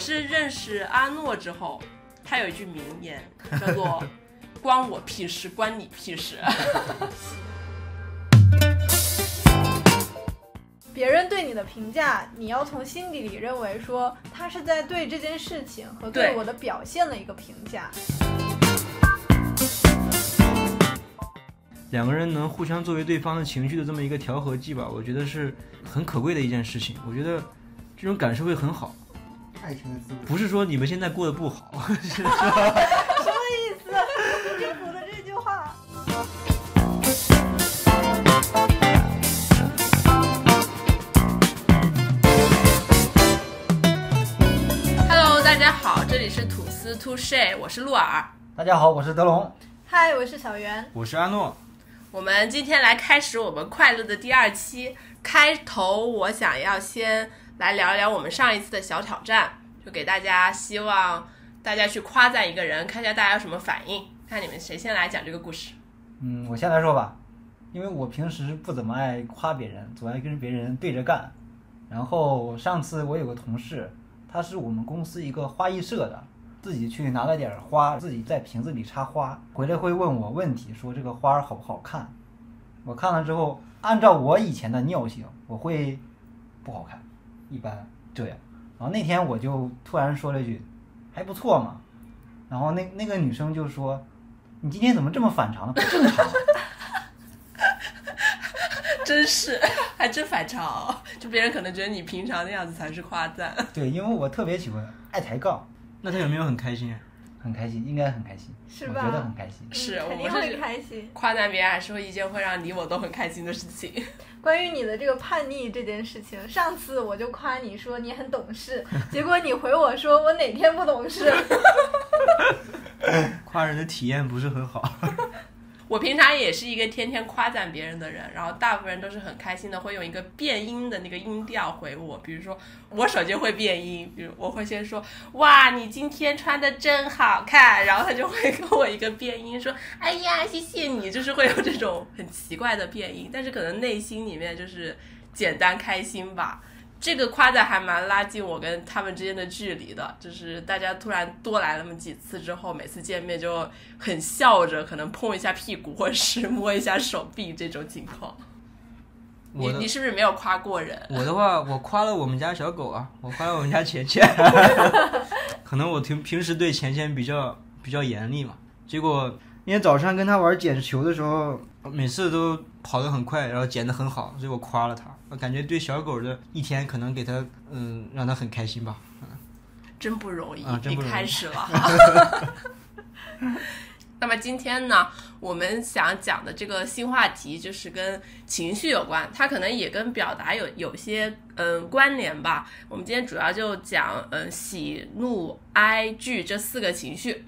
是认识阿诺之后，他有一句名言叫做 “关我屁事，关你屁事”。别人对你的评价，你要从心底里认为说他是在对这件事情和对对我的表现的一个评价。两个人能互相作为对方的情绪的这么一个调和剂吧，我觉得是很可贵的一件事情。我觉得这种感受会很好，爱情的滋味。不是说你们现在过得不好，什么意思？政府的这句话。Hello，大家好，这里是吐司 To Share，我是鹿耳。大家好，我是德龙。嗨，我是小袁。我是阿诺。我们今天来开始我们快乐的第二期。开头我想要先来聊一聊我们上一次的小挑战，就给大家希望大家去夸赞一个人，看一下大家有什么反应。看你们谁先来讲这个故事。嗯，我先来说吧，因为我平时不怎么爱夸别人，总爱跟别人对着干。然后上次我有个同事，他是我们公司一个花艺社的，自己去拿了点花，自己在瓶子里插花，回来会问我问题，说这个花好不好看。我看了之后，按照我以前的尿性，我会不好看，一般这样。然后那天我就突然说了一句，还不错嘛。然后那那个女生就说，你今天怎么这么反常呢？不正常。真是，还真反常。就别人可能觉得你平常那样子才是夸赞。对，因为我特别喜欢爱抬杠，那他有没有很开心？很开心，应该很开心，是吧我觉得很开心。是嗯肯定我是会开心。夸赞别人还是会一件会让你我都很开心的事情。关于你的这个叛逆这件事情，上次我就夸你说你很懂事，结果你回我说我哪天不懂事。夸人的体验不是很好。我平常也是一个天天夸赞别人的人，然后大部分人都是很开心的，会用一个变音的那个音调回我。比如说，我手机会变音，比如我会先说：“哇，你今天穿的真好看。”然后他就会跟我一个变音说：“哎呀，谢谢你。”就是会有这种很奇怪的变音，但是可能内心里面就是简单开心吧。这个夸赞还蛮拉近我跟他们之间的距离的，就是大家突然多来那么几次之后，每次见面就很笑着，可能碰一下屁股或者是摸一下手臂这种情况。你我的你是不是没有夸过人？我的话，我夸了我们家小狗啊，我夸了我们家钱钱。可能我平平时对钱钱比较比较严厉嘛，结果今天早上跟他玩捡球的时候，每次都跑得很快，然后捡得很好，所以我夸了他。我感觉对小狗的一天可能给它嗯让它很开心吧。真不容易，啊真不容易你开始了。那么今天呢，我们想讲的这个新话题就是跟情绪有关，它可能也跟表达有有些嗯关联吧。我们今天主要就讲嗯喜怒哀惧这四个情绪，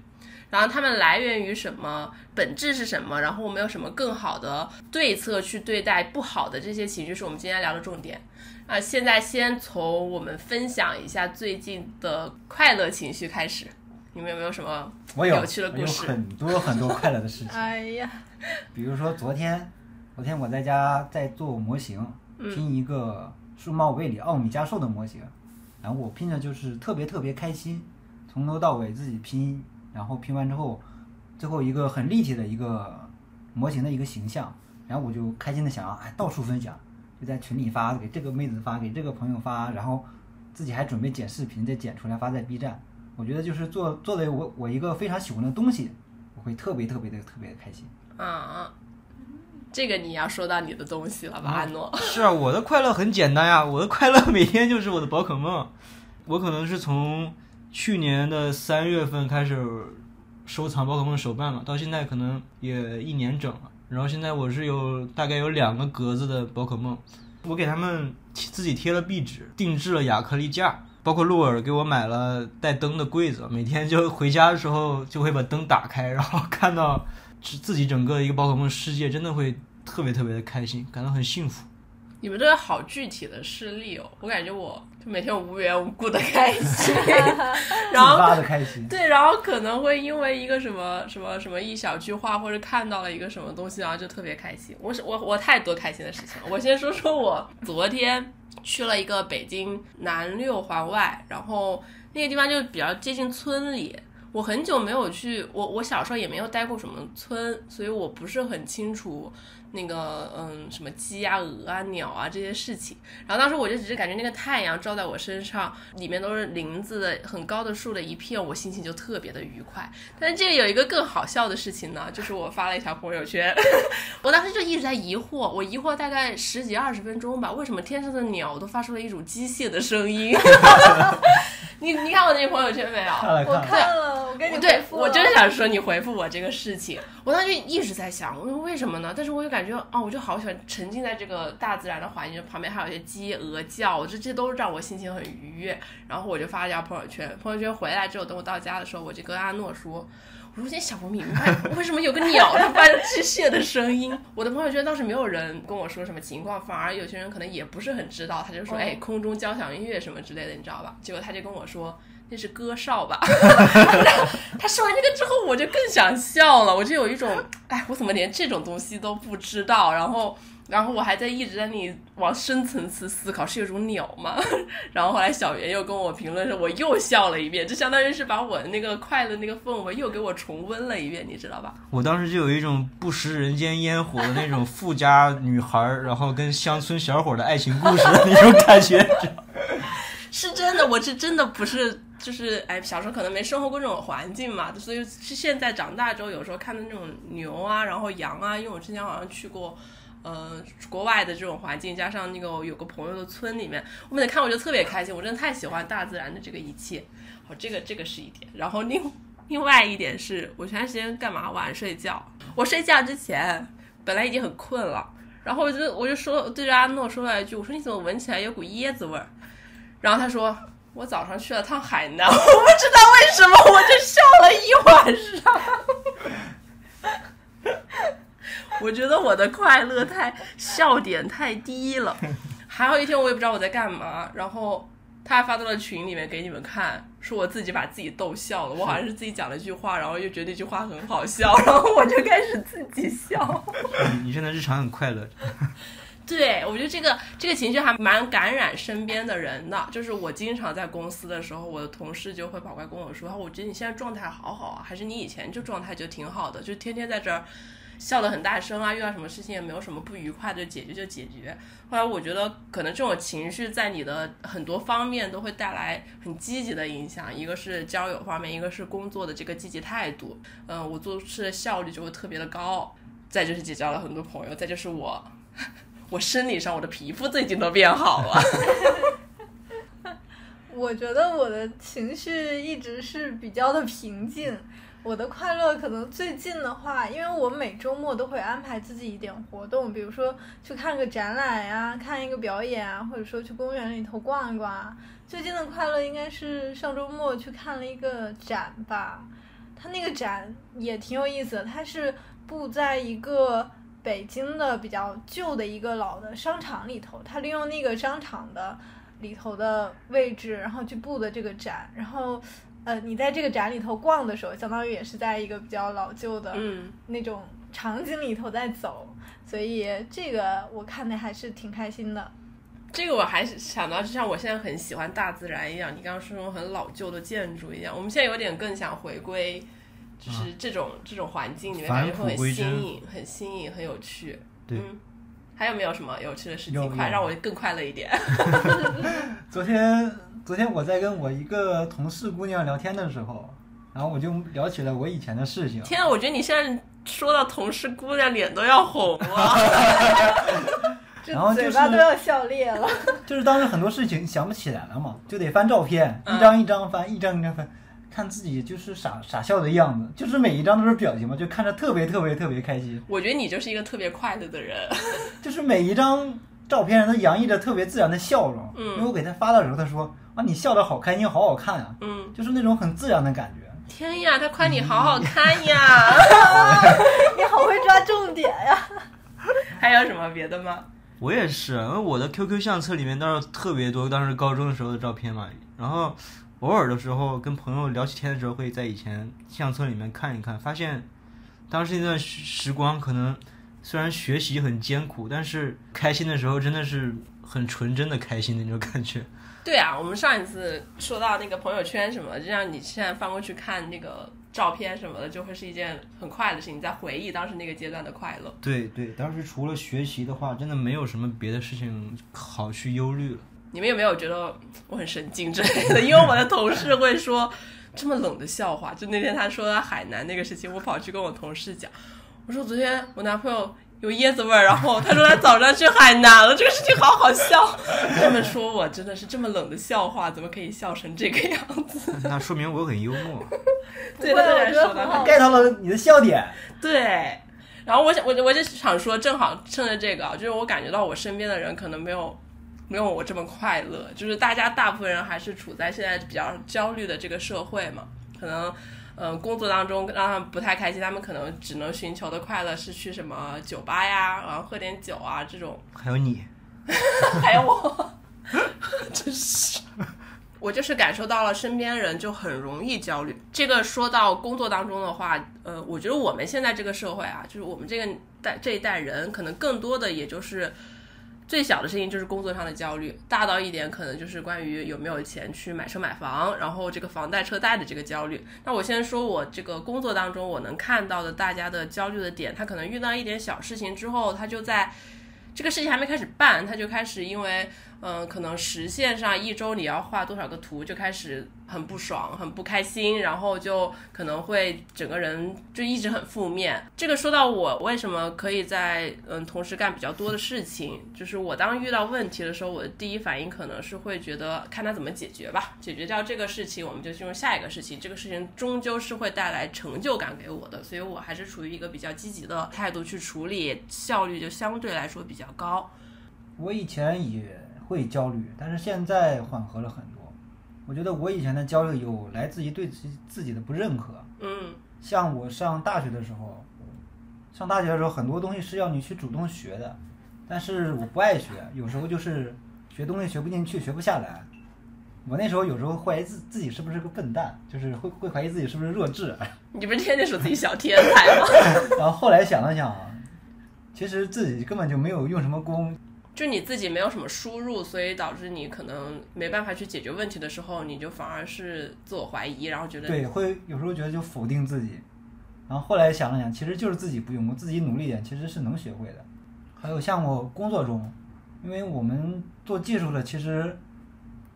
然后它们来源于什么，本质是什么，然后我们有什么更好的对策去对待不好的这些情绪，是我们今天聊的重点。啊，现在先从我们分享一下最近的快乐情绪开始，你们有没有什么我有有趣的故事？很多很多快乐的事情，哎呀，比如说昨天，昨天我在家在做模型，嗯。拼一个数码位里奥米加兽的模型，然后我拼的就是特别特别开心，从头到尾自己拼，然后拼完之后，最后一个很立体的一个模型的一个形象，然后我就开心的想要哎到处分享，就在群里发，给这个妹子发，给这个朋友发，然后自己还准备剪视频再剪出来发在 B 站。我觉得就是做做的我我一个非常喜欢的东西，我会特别特别的特别的开心。啊？这个你要说到你的东西了吧，阿诺？是啊，我的快乐很简单呀，我的快乐每天就是我的宝可梦。我可能是从去年的三月份开始收藏宝可梦手办嘛，到现在可能也一年整了。然后现在我是有大概有两个格子的宝可梦，我给他们自己贴了壁纸，定制了亚克力架，包括鹿耳给我买了带灯的柜子，每天就回家的时候就会把灯打开，然后看到自自己整个一个宝可梦世界，真的会特别特别的开心，感到很幸福。你们这个好具体的事例哦，我感觉我就每天无缘无故的开心，然后的开心。对，然后可能会因为一个什么什么什么一小句话，或者看到了一个什么东西，然后就特别开心。我是我我太多开心的事情了。我先说说我昨天去了一个北京南六环外，然后那个地方就比较接近村里。我很久没有去，我我小时候也没有待过什么村，所以我不是很清楚那个嗯什么鸡啊、鹅啊、鸟啊这些事情。然后当时我就只是感觉那个太阳照在我身上，里面都是林子的很高的树的一片，我心情就特别的愉快。但是这个有一个更好笑的事情呢，就是我发了一条朋友圈，我当时就一直在疑惑，我疑惑大概十几二十分钟吧，为什么天上的鸟都发出了一种机械的声音？你你看我那朋友圈没有？我看了看，看了，我跟你对回，复了我就是想说你回复我这个事情，我当时一直在想，我说为什么呢？但是我就感觉，哦，我就好喜欢沉浸在这个大自然的环境，旁边还有一些鸡鹅叫，这这都让我心情很愉悦。然后我就发了条朋友圈，朋友圈回来之后，等我到家的时候，我就跟阿诺说。我说我有点想不明白，为什么有个鸟它发出机械的声音？我的朋友圈倒是没有人跟我说什么情况，反而有些人可能也不是很知道，他就说，哦哎，空中交响音乐什么之类的，你知道吧？结果他就跟我说，那是歌哨吧？他说完这个之后，我就更想笑了，我就有一种，哎，我怎么连这种东西都不知道？然后，然后我还在一直在那里往深层次思考，是有种鸟吗？然后后来小袁又跟我评论说，我又笑了一遍，就相当于是把我的那个快乐那个氛围又给我重温了一遍，你知道吧？我当时就有一种不食人间烟火的那种富家女孩儿，然后跟乡村小伙的爱情故事的那种感觉。是真的，我是真的不是，就是哎，小时候可能没生活过这种环境嘛，所以是现在长大之后，有时候看到那种牛啊，然后羊啊，因为我之前好像去过。呃，国外的这种环境，加上那个有个朋友的村里面，我每次看我就特别开心，我真的太喜欢大自然的这个一切。好，这个这个是一点，然后另另外一点是我前段时间干嘛晚上睡觉，我睡觉之前本来已经很困了，然后我就我就说对着阿诺说了一句，我说你怎么闻起来有股椰子味儿？然后他说我早上去了趟海南，我不知道为什么我就笑了一晚上。我觉得我的快乐太笑点太低了。还有一天我也不知道我在干嘛，然后他还发到了群里面给你们看，说我自己把自己逗笑了。我好像是自己讲了一句话，然后又觉得这句话很好笑，然后我就开始自己笑。你你现在日常很快乐，对，我觉得这个这个情绪还蛮感染身边的人的。就是我经常在公司的时候，我的同事就会跑过来跟我说：“我觉得你现在状态好好啊，还是你以前就状态就挺好的，就天天在这儿笑得很大声啊，遇到什么事情也没有什么不愉快的，解决就解决。”后来我觉得可能这种情绪在你的很多方面都会带来很积极的影响，一个是交友方面，一个是工作的这个积极态度。嗯，我做事的效率就会特别的高。再就是结交了很多朋友，再就是我。我生理上我的皮肤最近都变好了。我觉得我的情绪一直是比较的平静。我的快乐可能最近的话，因为我每周末都会安排自己一点活动，比如说去看个展览呀、看一个表演啊，或者说去公园里头逛一逛啊。最近的快乐应该是上周末去看了一个展吧，它那个展也挺有意思的，它是布在一个北京的比较旧的一个老的商场里头，它利用那个商场的里头的位置，然后去布的这个展，然后呃，你在这个展里头逛的时候，相当于也是在一个比较老旧的嗯，那种场景里头在走，所以这个我看的还是挺开心的。这个我还是想到，就像我现在很喜欢大自然一样，你刚刚说那种很老旧的建筑一样，我们现在有点更想回归，就是这种、这种环境里面，返感觉会很新颖、很新颖、很有趣。对嗯，还有没有什么有趣的事有情？快让我更快乐一点。昨天昨天我在跟我一个同事姑娘聊天的时候，然后我就聊起了我以前的事情。天啊，我觉得你现在说到同事姑娘，脸都要红了。这然后就是嘴巴都要笑裂了。就是当时很多事情想不起来了嘛，就得翻照片，嗯一张一张翻，一张一张翻，看自己就是傻傻笑的样子，就是每一张都是表情嘛，就看着特别特别特别开心，我觉得你就是一个特别快乐的人。就是每一张照片上都洋溢着特别自然的笑容。嗯因为我给他发的时候，他说啊你笑的好开心，好好看啊，嗯，就是那种很自然的感觉。天呀，他夸你好好看呀！你好会抓重点呀！还有什么别的吗？我也是，因为我的 QQ 相册里面倒是特别多当时高中的时候的照片嘛，然后偶尔的时候跟朋友聊起天的时候，会在以前相册里面看一看，发现当时那段时时光可能虽然学习很艰苦，但是开心的时候真的是很纯真的开心的那种感觉。对啊，我们上一次说到那个朋友圈什么，就像你现在翻过去看那个照片什么的，就会是一件很快乐的事情，在回忆当时那个阶段的快乐。对对，当时除了学习的话，真的没有什么别的事情好去忧虑了。你们有没有觉得我很神经之类的？因为我的同事会说 这么冷的笑话，就那天他说到海南那个事情，我跑去跟我同事讲，我说昨天我男朋友有椰子味儿，然后他说他早上去海南了，这个事情好好笑。他们说我真的是这么冷的笑话，怎么可以笑成这个样子？那说明我很幽默。对，他我觉得 get 到了你的笑点。对，然后我想，我我就想说，正好趁着这个啊，就是我感觉到我身边的人可能没有没有我这么快乐，就是大家大部分人还是处在现在比较焦虑的这个社会嘛，可能。嗯，工作当中让他们不太开心，他们可能只能寻求的快乐是去什么酒吧呀，然后喝点酒啊这种，还有你，还有我，真是，我就是感受到了身边人就很容易焦虑。这个说到工作当中的话，呃，我觉得我们现在这个社会啊，就是我们这个代这一代人，可能更多的也就是最小的事情就是工作上的焦虑，大到一点可能就是关于有没有钱去买车买房，然后这个房贷车贷的这个焦虑。那我先说我这个工作当中我能看到的大家的焦虑的点，他可能遇到一点小事情之后，他就在。这个事情还没开始办，他就开始因为，嗯、可能实现上一周你要画多少个图，就开始很不爽、很不开心，然后就可能会整个人就一直很负面。这个说到我为什么可以在嗯同时干比较多的事情，就是我当遇到问题的时候，我的第一反应可能是会觉得看他怎么解决吧，解决掉这个事情，我们就进入下一个事情。这个事情终究是会带来成就感给我的，所以我还是处于一个比较积极的态度去处理，效率就相对来说比较高。我以前也会焦虑，但是现在缓和了很多。我觉得我以前的焦虑有来自于对自己自己的不认可，嗯像我上大学的时候，上大学的时候很多东西是要你去主动学的，但是我不爱学，有时候就是学东西学不进去，学不下来。我那时候有时候怀疑自自己是不是个笨蛋，就是会会怀疑自己是不是弱智。你不是天天说自己小天才吗？然后后来想了想啊，其实自己根本就没有用什么功，就你自己没有什么输入，所以导致你可能没办法去解决问题的时候，你就反而是自我怀疑，然后觉得对，会有时候觉得就否定自己。然后后来想了想，其实就是自己不用功，自己努力点，其实是能学会的。还有像我工作中，因为我们做技术的，其实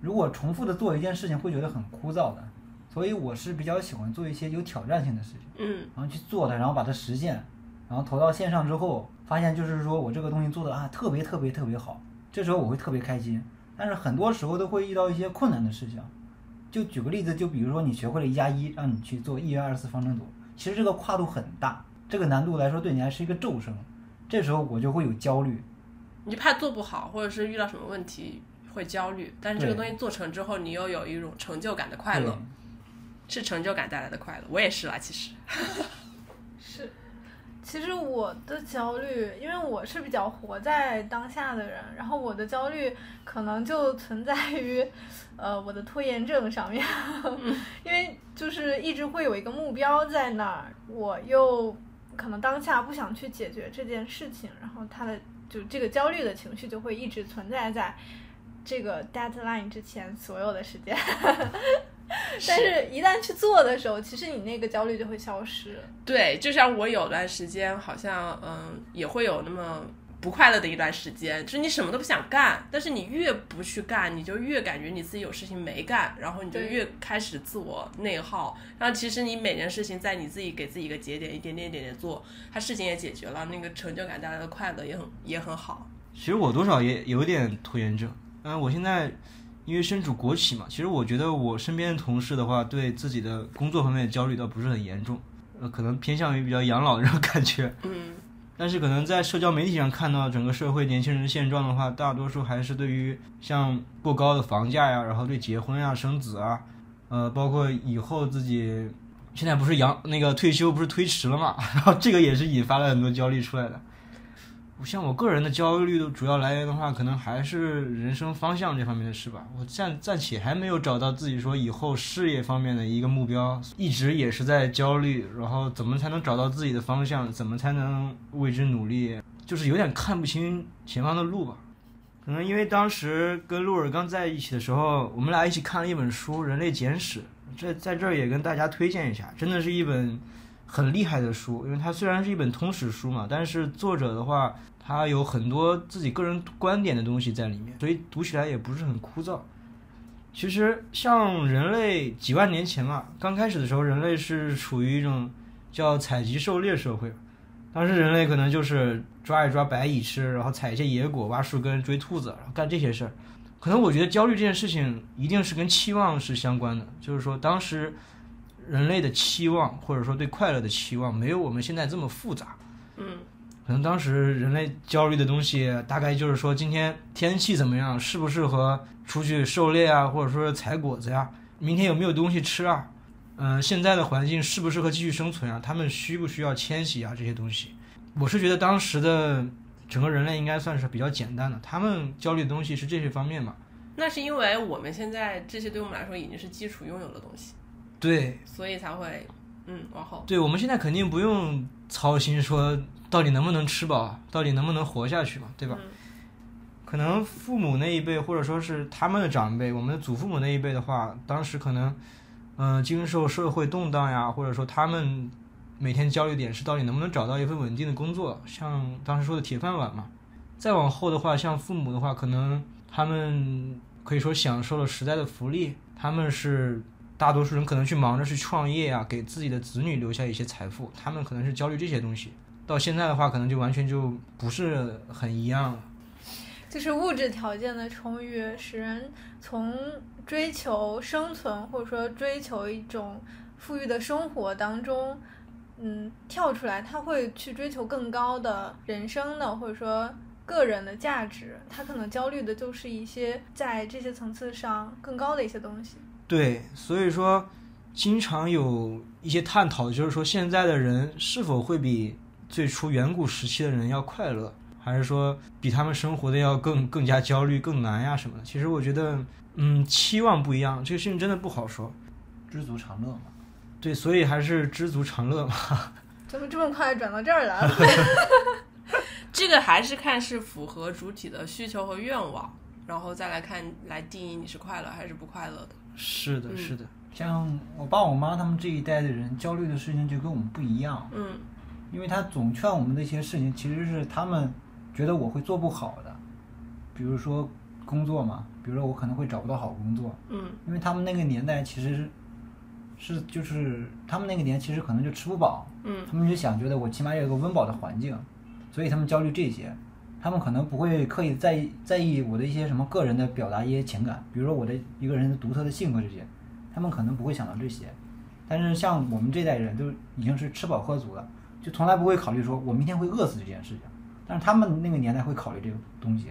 如果重复的做一件事情，会觉得很枯燥的。所以我是比较喜欢做一些有挑战性的事情，嗯然后去做它，然后把它实现，然后投到线上之后，发现就是说我这个东西做的啊特别特别特别好，这时候我会特别开心。但是很多时候都会遇到一些困难的事情，就举个例子，就比如说你学会了一加一，让你去做一元二次方程组，其实这个跨度很大，这个难度来说对你还是一个骤升，这时候我就会有焦虑。你就怕做不好，或者是遇到什么问题会焦虑，但是这个东西做成之后，你又有一种成就感的快乐，是成就感带来的快乐。我也是啦，其实。是，其实我的焦虑，因为我是比较活在当下的人，然后我的焦虑可能就存在于，呃，我的拖延症上面，因为就是一直会有一个目标在那儿，我又可能当下不想去解决这件事情，然后他的就这个焦虑的情绪就会一直存在在这个 deadline 之前所有的时间。但是，一旦去做的时候，其实你那个焦虑就会消失。对，就像我有段时间，好像嗯，也会有那么不快乐的一段时间，就是你什么都不想干，但是你越不去干，你就越感觉你自己有事情没干，然后你就越开始自我内耗。然后其实你每件事情在你自己给自己一个节点，一点点一点点做，它事情也解决了，那个成就感带来的快乐也很也很好。其实我多少也有点拖延症。嗯，我现在因为身处国企嘛，其实我觉得我身边的同事的话，对自己的工作方面的焦虑倒不是很严重，呃，可能偏向于比较养老的这种感觉。嗯，但是可能在社交媒体上看到整个社会年轻人的现状的话，大多数还是对于像过高的房价呀，然后对结婚呀、生子啊，呃，包括以后自己现在不是养那个退休不是推迟了嘛，然后这个也是引发了很多焦虑出来的。像我个人的焦虑的主要来源的话，可能还是人生方向这方面的事吧。我暂暂且还没有找到自己说以后事业方面的一个目标，一直也是在焦虑，然后怎么才能找到自己的方向，怎么才能为之努力，就是有点看不清前方的路吧。可能因为当时跟鹿尔刚在一起的时候，我们俩一起看了一本书《人类简史》，这在这儿也跟大家推荐一下，真的是一本很厉害的书。因为它虽然是一本通史书嘛，但是作者的话，他有很多自己个人观点的东西在里面，所以读起来也不是很枯燥。其实像人类几万年前嘛，刚开始的时候，人类是处于一种叫采集狩猎社会。当时人类可能就是抓一抓白蚁吃，然后采一些野果、挖树根、追兔子，然后干这些事儿。可能我觉得焦虑这件事情一定是跟期望是相关的，就是说当时人类的期望或者说对快乐的期望没有我们现在这么复杂。嗯，可能当时人类焦虑的东西大概就是说今天天气怎么样，适不适合出去狩猎啊，或者说采果子呀？明天有没有东西吃啊？嗯、现在的环境适不适合继续生存啊？他们需不需要迁徙啊？这些东西，我是觉得当时的整个人类应该算是比较简单的，他们焦虑的东西是这些方面嘛。那是因为我们现在这些对我们来说已经是基础拥有的东西，对，所以才会嗯往后。对，我们现在肯定不用操心说到底能不能吃饱，到底能不能活下去嘛，对吧？嗯可能父母那一辈，或者说是他们的长辈，我们的祖父母那一辈的话，当时可能，嗯、经受社会动荡呀，或者说他们每天焦虑点是到底能不能找到一份稳定的工作，像当时说的铁饭碗嘛。再往后的话，像父母的话，可能他们可以说享受了时代的福利，他们是大多数人可能去忙着去创业啊，给自己的子女留下一些财富，他们可能是焦虑这些东西。到现在的话，可能就完全就不是很一样了。就是物质条件的充裕，使人从追求生存或者说追求一种富裕的生活当中，嗯，跳出来，他会去追求更高的人生的或者说个人的价值。他可能焦虑的就是一些在这些层次上更高的一些东西。对，所以说经常有一些探讨，就是说现在的人是否会比最初远古时期的人要快乐，还是说比他们生活的要更更加焦虑、更难呀什么的？其实我觉得，嗯，期望不一样，这个事情真的不好说。知足常乐嘛。对，所以还是知足常乐嘛。怎么这么快转到这儿来了？这个还是看是符合主体的需求和愿望，然后再来看来定义你是快乐还是不快乐的。是的，嗯。是的，像我爸我妈他们这一代的人焦虑的事情就跟我们不一样，嗯。因为他总劝我们的一些事情，其实是他们觉得我会做不好的，比如说工作嘛，比如说我可能会找不到好工作，嗯。因为他们那个年代其实是就是他们那个年其实可能就吃不饱，嗯。他们就想觉得我起码要有个温饱的环境，所以他们焦虑这些，他们可能不会刻意在意在意我的一些什么个人的表达一些情感，比如说我的一个人独特的性格这些，他们可能不会想到这些，但是像我们这代人都已经是吃饱喝足了，就从来不会考虑说我明天会饿死这件事情，但是他们那个年代会考虑这个东西，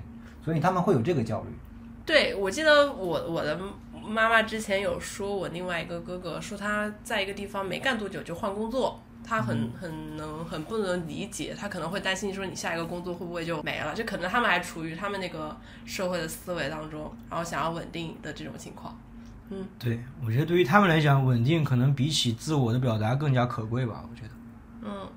所以他们会有这个焦虑。对，我记得我我的妈妈之前有说我另外一个哥哥说他在一个地方没干多久就换工作，他很很能很不能理解，他可能会担心说你下一个工作会不会就没了，就可能他们还处于他们那个社会的思维当中，然后想要稳定的这种情况。嗯对我觉得对于他们来讲，稳定可能比起自我的表达更加可贵吧。我觉得，嗯，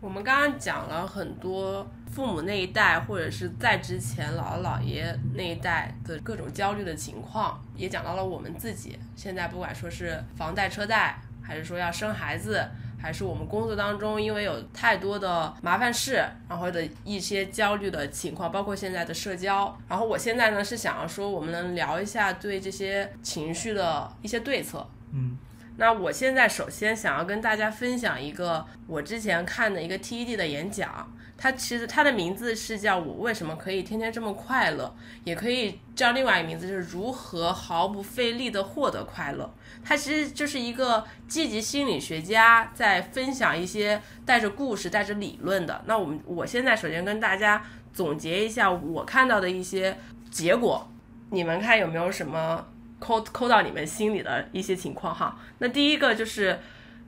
我们刚刚讲了很多父母那一代，或者是在之前姥姥姥爷那一代的各种焦虑的情况，也讲到了我们自己现在不管说是房贷车贷，还是说要生孩子，还是我们工作当中因为有太多的麻烦事，然后的一些焦虑的情况，包括现在的社交。然后我现在呢是想要说，我们能聊一下对这些情绪的一些对策。嗯，那我现在首先想要跟大家分享一个我之前看的一个 TED 的演讲，它其实它的名字是叫我为什么可以天天这么快乐，也可以叫另外一个名字就是如何毫不费力的获得快乐。他其实就是一个积极心理学家在分享一些带着故事、带着理论的。那我们我现在首先跟大家总结一下我看到的一些结果，你们看有没有什么抠抠到你们心里的一些情况哈？那第一个就是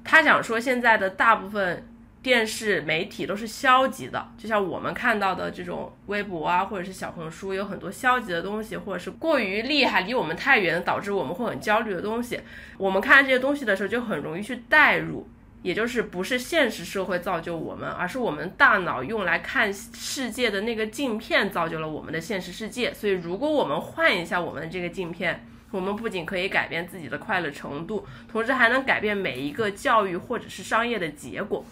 他想说现在的大部分电视媒体都是消极的，就像我们看到的这种微博啊，或者是小红书，有很多消极的东西，或者是过于厉害、离我们太远，导致我们会很焦虑的东西。我们看这些东西的时候，就很容易去代入，也就是不是现实社会造就我们，而是我们大脑用来看世界的那个镜片造就了我们的现实世界。所以，如果我们换一下我们的这个镜片，我们不仅可以改变自己的快乐程度，同时还能改变每一个教育或者是商业的结果。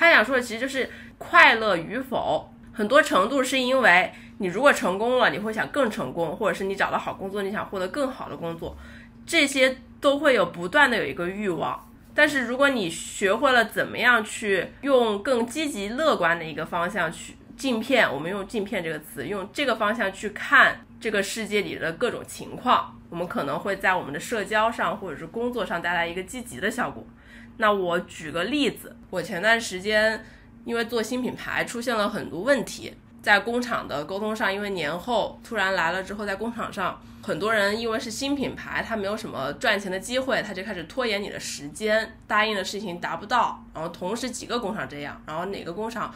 他想说的其实就是快乐与否，很多程度是因为你如果成功了，你会想更成功，或者是你找到好工作，你想获得更好的工作，这些都会有不断的有一个欲望。但是如果你学会了怎么样去用更积极乐观的一个方向去镜片，我们用镜片这个词，用这个方向去看这个世界里的各种情况，我们可能会在我们的社交上或者是工作上带来一个积极的效果。那我举个例子，我前段时间因为做新品牌出现了很多问题，在工厂的沟通上，因为年后突然来了之后，在工厂上很多人因为是新品牌，他没有什么赚钱的机会，他就开始拖延你的时间，答应的事情达不到，然后同时几个工厂这样，然后哪个工厂。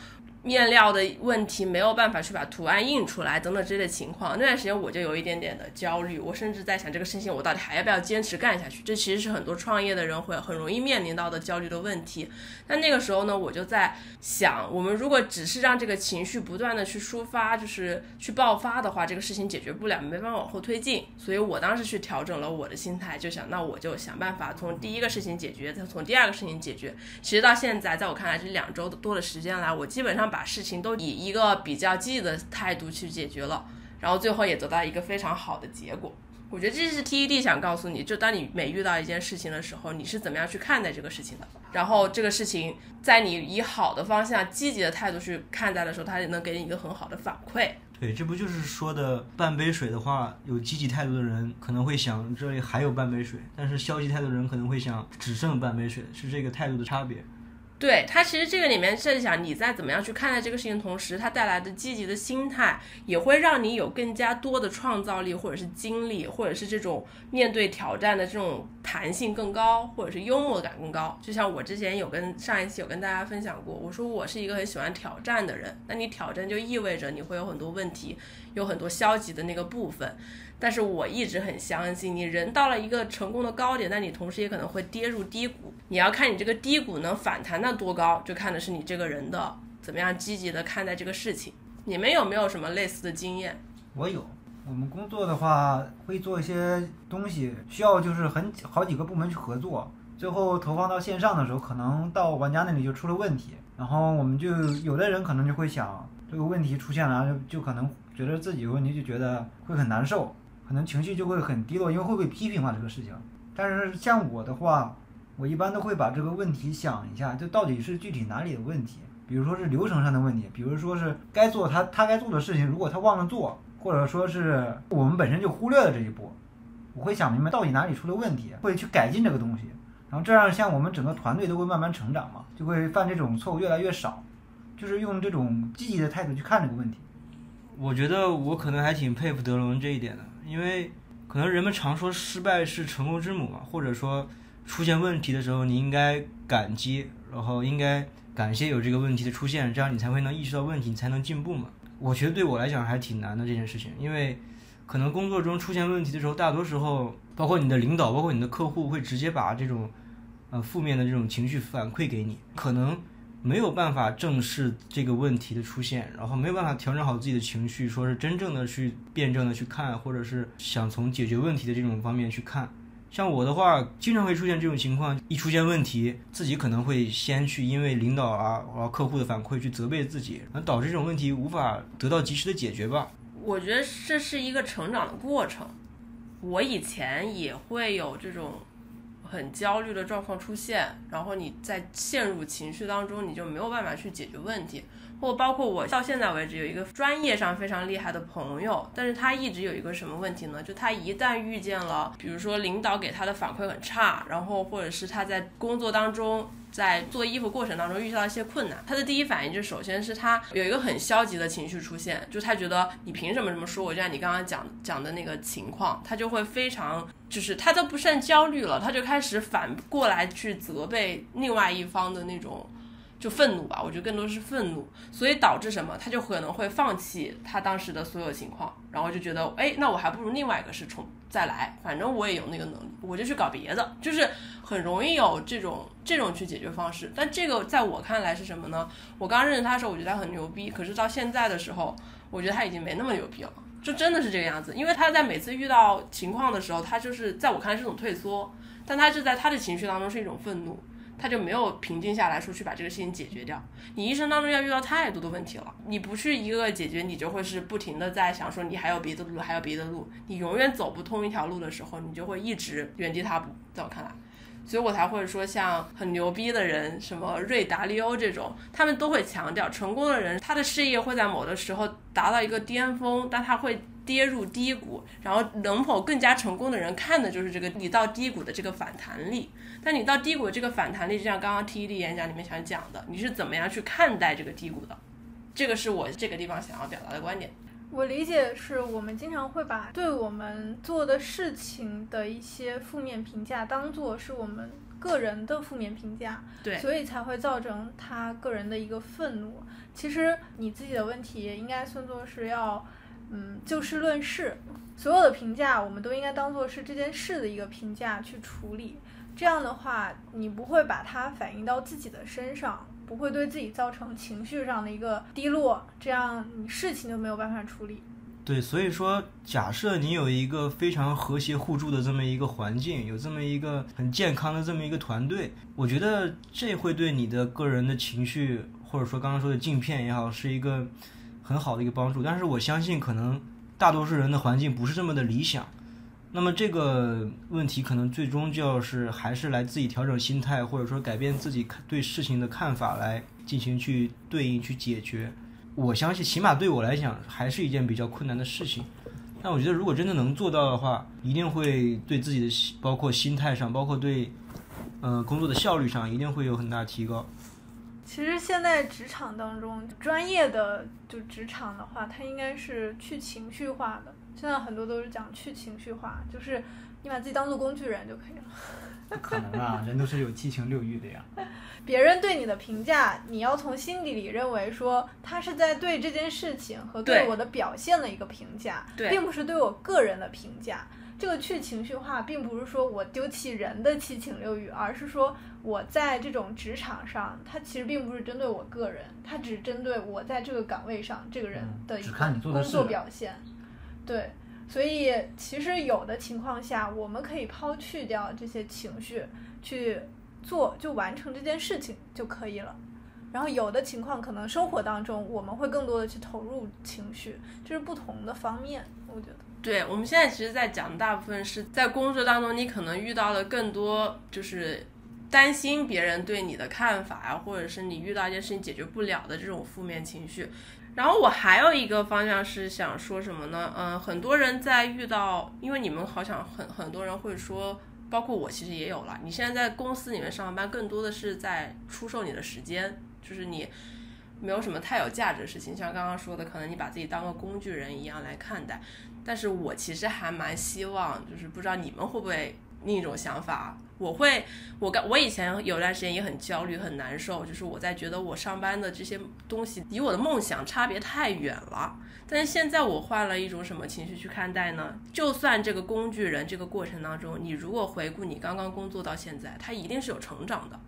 面料的问题没有办法去把图案印出来，等等之类的情况，那段时间我就有一点点的焦虑，我甚至在想这个事情我到底还要不要坚持干下去？这其实是很多创业的人会很容易面临到的焦虑的问题。但那个时候呢，我就在想，我们如果只是让这个情绪不断的去抒发，就是去爆发的话，这个事情解决不了，没办法往后推进。所以我当时去调整了我的心态，就想那我就想办法从第一个事情解决，再从第二个事情解决。其实到现在，在我看来这两周多的时间来，我基本上。把事情都以一个比较积极的态度去解决了，然后最后也得到一个非常好的结果。我觉得这是 TED 想告诉你，就当你每遇到一件事情的时候，你是怎么样去看待这个事情的。然后这个事情在你以好的方向、积极的态度去看待的时候，它也能给你一个很好的反馈。对，这不就是说的半杯水的话，有积极态度的人可能会想这里还有半杯水，但是消极态度的人可能会想只剩半杯水，是这个态度的差别。对它，其实这个里面是想你在怎么样去看待这个事情，同时它带来的积极的心态，也会让你有更加多的创造力，或者是精力，或者是这种面对挑战的这种弹性更高，或者是幽默感更高。就像我之前有跟上一期有跟大家分享过，我说我是一个很喜欢挑战的人，那你挑战就意味着你会有很多问题，有很多消极的那个部分。但是我一直很相信，你人到了一个成功的高点，但你同时也可能会跌入低谷。你要看你这个低谷能反弹到多高，就看的是你这个人的怎么样积极的看待这个事情。你们有没有什么类似的经验？我有，我们工作的话会做一些东西，需要就是很好几个部门去合作，最后投放到线上的时候，可能到玩家那里就出了问题，然后我们就有的人可能就会想，这个问题出现了，就就可能觉得自己有问题，就觉得会很难受。可能情绪就会很低落，因为会被批评嘛这个事情。但是像我的话，我一般都会把这个问题想一下，就到底是具体哪里的问题？比如说是流程上的问题，比如说是该做他他该做的事情，如果他忘了做，或者说是我们本身就忽略了这一步，我会想明白到底哪里出了问题，会去改进这个东西。然后这样像我们整个团队都会慢慢成长嘛，就会犯这种错误越来越少，就是用这种积极的态度去看这个问题。我觉得我可能还挺佩服德龙这一点的。因为可能人们常说失败是成功之母嘛，或者说出现问题的时候你应该感激，然后应该感谢有这个问题的出现，这样你才会能意识到问题，你才能进步嘛。我觉得对我来讲还挺难的这件事情，因为可能工作中出现问题的时候，大多时候包括你的领导，包括你的客户会直接把这种呃负面的这种情绪反馈给你，可能。没有办法正视这个问题的出现，然后没有办法调整好自己的情绪，说是真正的去辩证的去看，或者是想从解决问题的这种方面去看。像我的话，经常会出现这种情况，一出现问题，自己可能会先去因为领导啊，然后客户的反馈去责备自己，那导致这种问题无法得到及时的解决吧。我觉得这是一个成长的过程。我以前也会有这种。很焦虑的状况出现，然后你在陷入情绪当中，你就没有办法去解决问题。或包括我到现在为止有一个专业上非常厉害的朋友，但是他一直有一个什么问题呢？就他一旦遇见了，比如说领导给他的反馈很差，然后或者是他在工作当中。在做衣服过程当中遇到一些困难，他的第一反应就首先是他有一个很消极的情绪出现，就他觉得你凭什么这么说我？就像你刚刚讲讲的那个情况，他就会非常就是他都不甚焦虑了，他就开始反过来去责备另外一方的那种。就愤怒吧，我觉得更多是愤怒，所以导致什么，他就可能会放弃他当时的所有情况，然后就觉得，哎，那我还不如另外一个是重再来，反正我也有那个能力，我就去搞别的，就是很容易有这种这种去解决方式。但这个在我看来是什么呢？我刚认识他的时候，我觉得他很牛逼，可是到现在的时候，我觉得他已经没那么牛逼了。就真的是这个样子，因为他在每次遇到情况的时候，他就是在我看来是种退缩，但他是在他的情绪当中是一种愤怒，他就没有平静下来说去把这个事情解决掉。你一生当中要遇到太多的问题了，你不去一个个解决，你就会是不停的在想说你还有别的路，还有别的路，你永远走不通一条路的时候，你就会一直原地踏步。在我看来。所以我才会说，像很牛逼的人，什么瑞达利欧这种，他们都会强调，成功的人他的事业会在某的时候达到一个巅峰，但他会跌入低谷。然后能否更加成功的人看的就是这个你到低谷的这个反弹力。但你到低谷这个反弹力，就像刚刚 TED 演讲里面想讲的，你是怎么样去看待这个低谷的？这个是我这个地方想要表达的观点。我理解是我们经常会把对我们做的事情的一些负面评价当做是我们个人的负面评价，对，所以才会造成他个人的一个愤怒。其实你自己的问题应该算作是要，嗯，就事论事，所有的评价我们都应该当做是这件事的一个评价去处理。这样的话，你不会把它反映到自己的身上。不会对自己造成情绪上的一个低落，这样你事情就没有办法处理。对，所以说，假设你有一个非常和谐互助的这么一个环境，有这么一个很健康的这么一个团队，我觉得这会对你的个人的情绪，或者说刚刚说的镜片也好，是一个很好的一个帮助。但是我相信，可能大多数人的环境不是这么的理想。那么这个问题可能最终就要是还是来自己调整心态，或者说改变自己看对事情的看法来进行去对应去解决。我相信起码对我来讲还是一件比较困难的事情。但我觉得如果真的能做到的话，一定会对自己的包括心态上，包括对呃工作的效率上，一定会有很大提高。其实现在职场当中，专业的就职场的话，它应该是去情绪化的。现在很多都是讲去情绪化，就是你把自己当做工具人就可以了。不可能啊，人都是有七情六欲的呀。别人对你的评价，你要从心底里认为说，他是在对这件事情和对我的表现的一个评价，并不是对我个人的评价。这个去情绪化，并不是说我丢弃人的七情六欲，而是说我在这种职场上，它其实并不是针对我个人，它只针对我在这个岗位上这个人的一个工作表现。对，所以其实有的情况下，我们可以抛去掉这些情绪，去做就完成这件事情就可以了。然后有的情况，可能生活当中我们会更多的去投入情绪，这是不同的方面，我觉得。对，我们现在其实，在讲大部分是在工作当中，你可能遇到的更多就是担心别人对你的看法啊，或者是你遇到一件事情解决不了的这种负面情绪。然后我还有一个方向是想说什么呢？嗯，很多人在遇到，因为你们好像很很多人会说，包括我其实也有了。你现在在公司里面上班，更多的是在出售你的时间，就是你没有什么太有价值的事情。像刚刚说的，可能你把自己当个工具人一样来看待。但是我其实还蛮希望，就是不知道你们会不会另一种想法。我会，我刚我以前有段时间也很焦虑很难受，就是我在觉得我上班的这些东西离我的梦想差别太远了。但是现在我换了一种什么情绪去看待呢？就算这个工具人这个过程当中，你如果回顾你刚刚工作到现在，他一定是有成长的。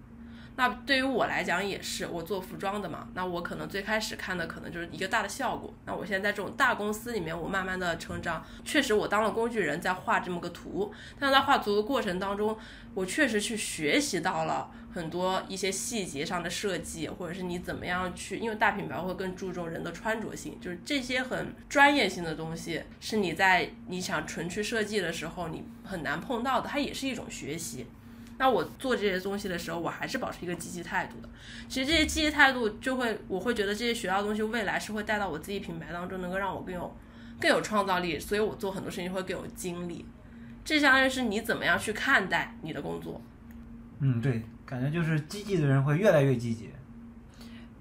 那对于我来讲也是，我做服装的嘛，那我可能最开始看的可能就是一个大的效果。那我现在在这种大公司里面，我慢慢的成长，确实我当了工具人，在画这么个图。但在画图的过程当中，我确实去学习到了很多一些细节上的设计，或者是你怎么样去，因为大品牌会更注重人的穿着性，就是这些很专业性的东西，是你在你想纯去设计的时候，你很难碰到的，它也是一种学习。那我做这些东西的时候，我还是保持一个积极态度的。其实这些积极态度就会，我会觉得这些学到东西，未来是会带到我自己品牌当中，能够让我更有更有创造力。所以我做很多事情会更有精力。这相当于是你怎么样去看待你的工作。嗯，对，感觉就是积极的人会越来越积极。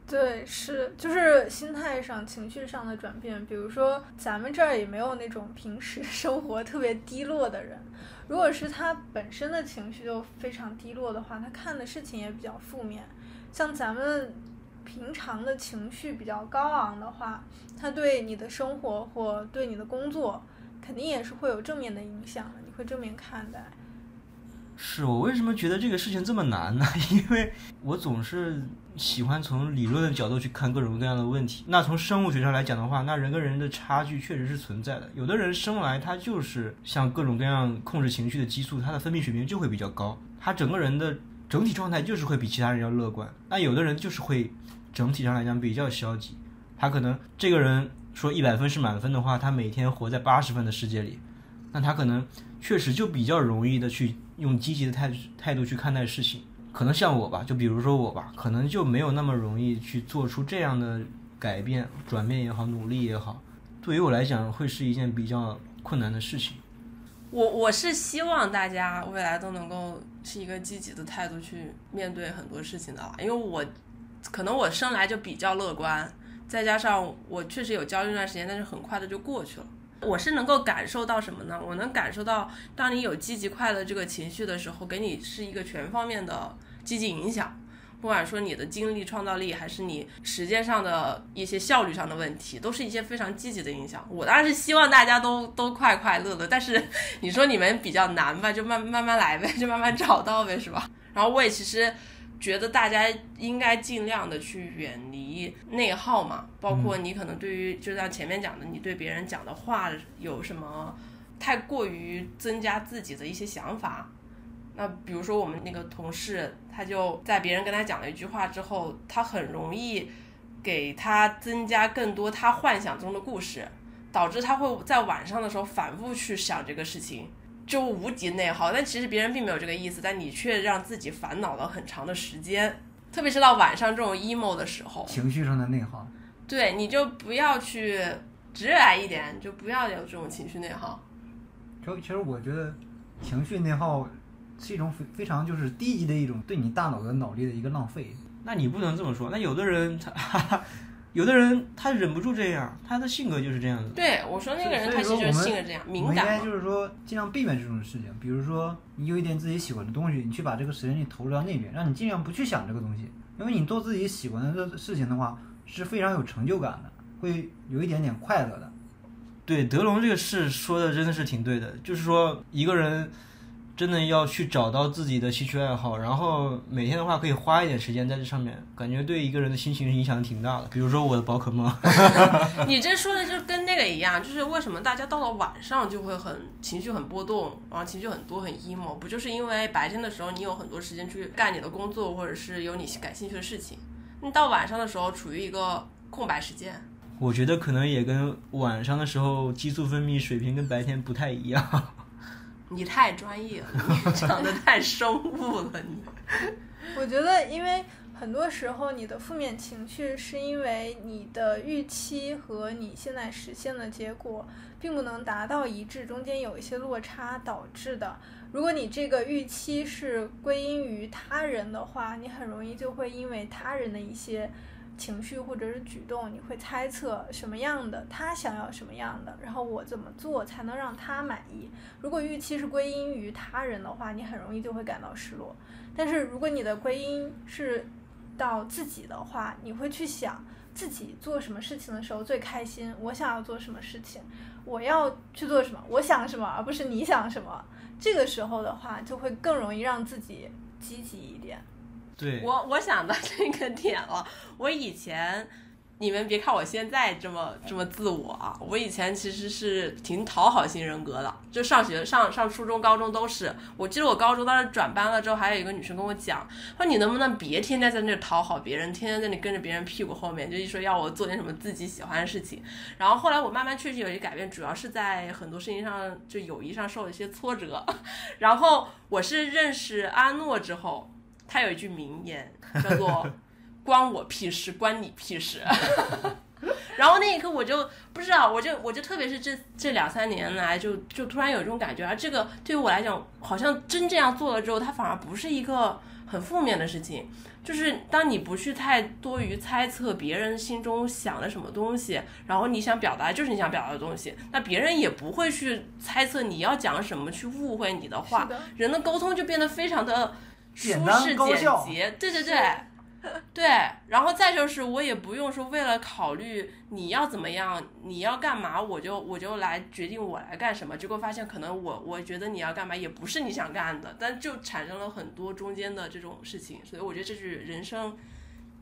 对，是就是心态上、情绪上的转变。比如说，咱们这儿也没有那种平时 生活特别低落的人。如果是他本身的情绪就非常低落的话，他看的事情也比较负面。像咱们平常的情绪比较高昂的话，他对你的生活或对你的工作，肯定也是会有正面的影响的。你会正面看待。是我为什么觉得这个事情这么难呢？因为我总是喜欢从理论的角度去看各种各样的问题。那从生物学上来讲的话，那人跟人的差距确实是存在的。有的人生来他就是像各种各样控制情绪的激素，他的分泌水平就会比较高，他整个人的整体状态就是会比其他人要乐观。那有的人就是会整体上来讲比较消极，他可能这个人说一百分是满分的话，他每天活在八十分的世界里，那他可能确实就比较容易的去。用积极的态态度去看待事情，可能像我吧，就比如说我吧，可能就没有那么容易去做出这样的改变、转变也好，努力也好，对于我来讲会是一件比较困难的事情。我我是希望大家未来都能够是一个积极的态度去面对很多事情的，因为我可能我生来就比较乐观，再加上我确实有焦虑一段时间，但是很快的就过去了。我是能够感受到什么呢？我能感受到，当你有积极快乐这个情绪的时候，给你是一个全方面的积极影响。不管说你的精力、创造力，还是你时间上的一些效率上的问题，都是一些非常积极的影响。我当然是希望大家都都快快乐乐，但是 你说你们比较难吧，就慢慢慢来呗，就慢慢找到呗，是吧？然后我也其实。觉得大家应该尽量的去远离内耗嘛，包括你可能对于就像前面讲的，你对别人讲的话有什么太过于增加自己的一些想法。那比如说我们那个同事，他就在别人跟他讲了一句话之后，他很容易给他增加更多他幻想中的故事，导致他会在晚上的时候反复去想这个事情。就无敌内耗，但其实别人并没有这个意思，但你却让自己烦恼了很长的时间，特别是到晚上这种 emo 的时候，情绪上的内耗。对，你就不要去直来一点，就不要有这种情绪内耗。其实，其实我觉得情绪内耗是一种非非常就是低级的一种对你大脑的脑力的一个浪费。那你不能这么说，那有的人他。有的人他忍不住这样，他的性格就是这样子。对我说那个人，他其实就是性格这样，敏感。我们应该就是说尽量避免这种事情。比如说你有一点自己喜欢的东西，你去把这个时间去投入到那边，让你尽量不去想这个东西。因为你做自己喜欢的事情的话，是非常有成就感的，会有一点点快乐的。对，德龙这个事说的真的是挺对的，就是说一个人。真的要去找到自己的兴趣爱好，然后每天的话可以花一点时间在这上面，感觉对一个人的心情影响挺大的。比如说我的宝可梦，你这说的就跟那个一样，就是为什么大家到了晚上就会很情绪很波动，然后情绪很多很 emo，不就是因为白天的时候你有很多时间去干你的工作，或者是有你感兴趣的事情，你到晚上的时候处于一个空白时间。我觉得可能也跟晚上的时候激素分泌水平跟白天不太一样。你太专业了，你 讲的太生物了。你，我觉得，因为很多时候你的负面情绪是因为你的预期和你现在实现的结果并不能达到一致，中间有一些落差导致的。如果你这个预期是归因于他人的话，你很容易就会因为他人的一些。情绪或者是举动，你会猜测什么样的他想要什么样的，然后我怎么做才能让他满意？如果预期是归因于他人的话，你很容易就会感到失落。但是如果你的归因是到自己的话，你会去想自己做什么事情的时候最开心，我想要做什么事情，我要去做什么，我想什么，而不是你想什么。这个时候的话，就会更容易让自己积极一点。对，我我想到这个点了。我以前，你们别看我现在这么这么自我啊，我以前其实是挺讨好型人格的。就上学上上初中、高中都是。我记得我高中当时转班了之后，还有一个女生跟我讲，说你能不能别天天在那讨好别人，天天在那跟着别人屁股后面，就一说要我做点什么自己喜欢的事情。然后后来我慢慢确实有一些改变，主要是在很多事情上，就友谊上受了一些挫折。然后我是认识阿诺之后。他有一句名言，叫做“ 关我屁事，关你屁事”。然后那一刻我就不知道，我就我就特别是这这两三年来，就就突然有这种感觉，而这个对于我来讲，好像真这样做了之后，它反而不是一个很负面的事情。就是当你不去太多于猜测别人心中想的什么东西，然后你想表达就是你想表达的东西，那别人也不会去猜测你要讲什么，去误会你的话，人的沟通就变得非常的。简单高效，对对对，对，然后再就是我也不用说为了考虑你要怎么样，你要干嘛，我就我就来决定我来干什么。结果发现可能我我觉得你要干嘛也不是你想干的，但就产生了很多中间的这种事情。所以我觉得这是人生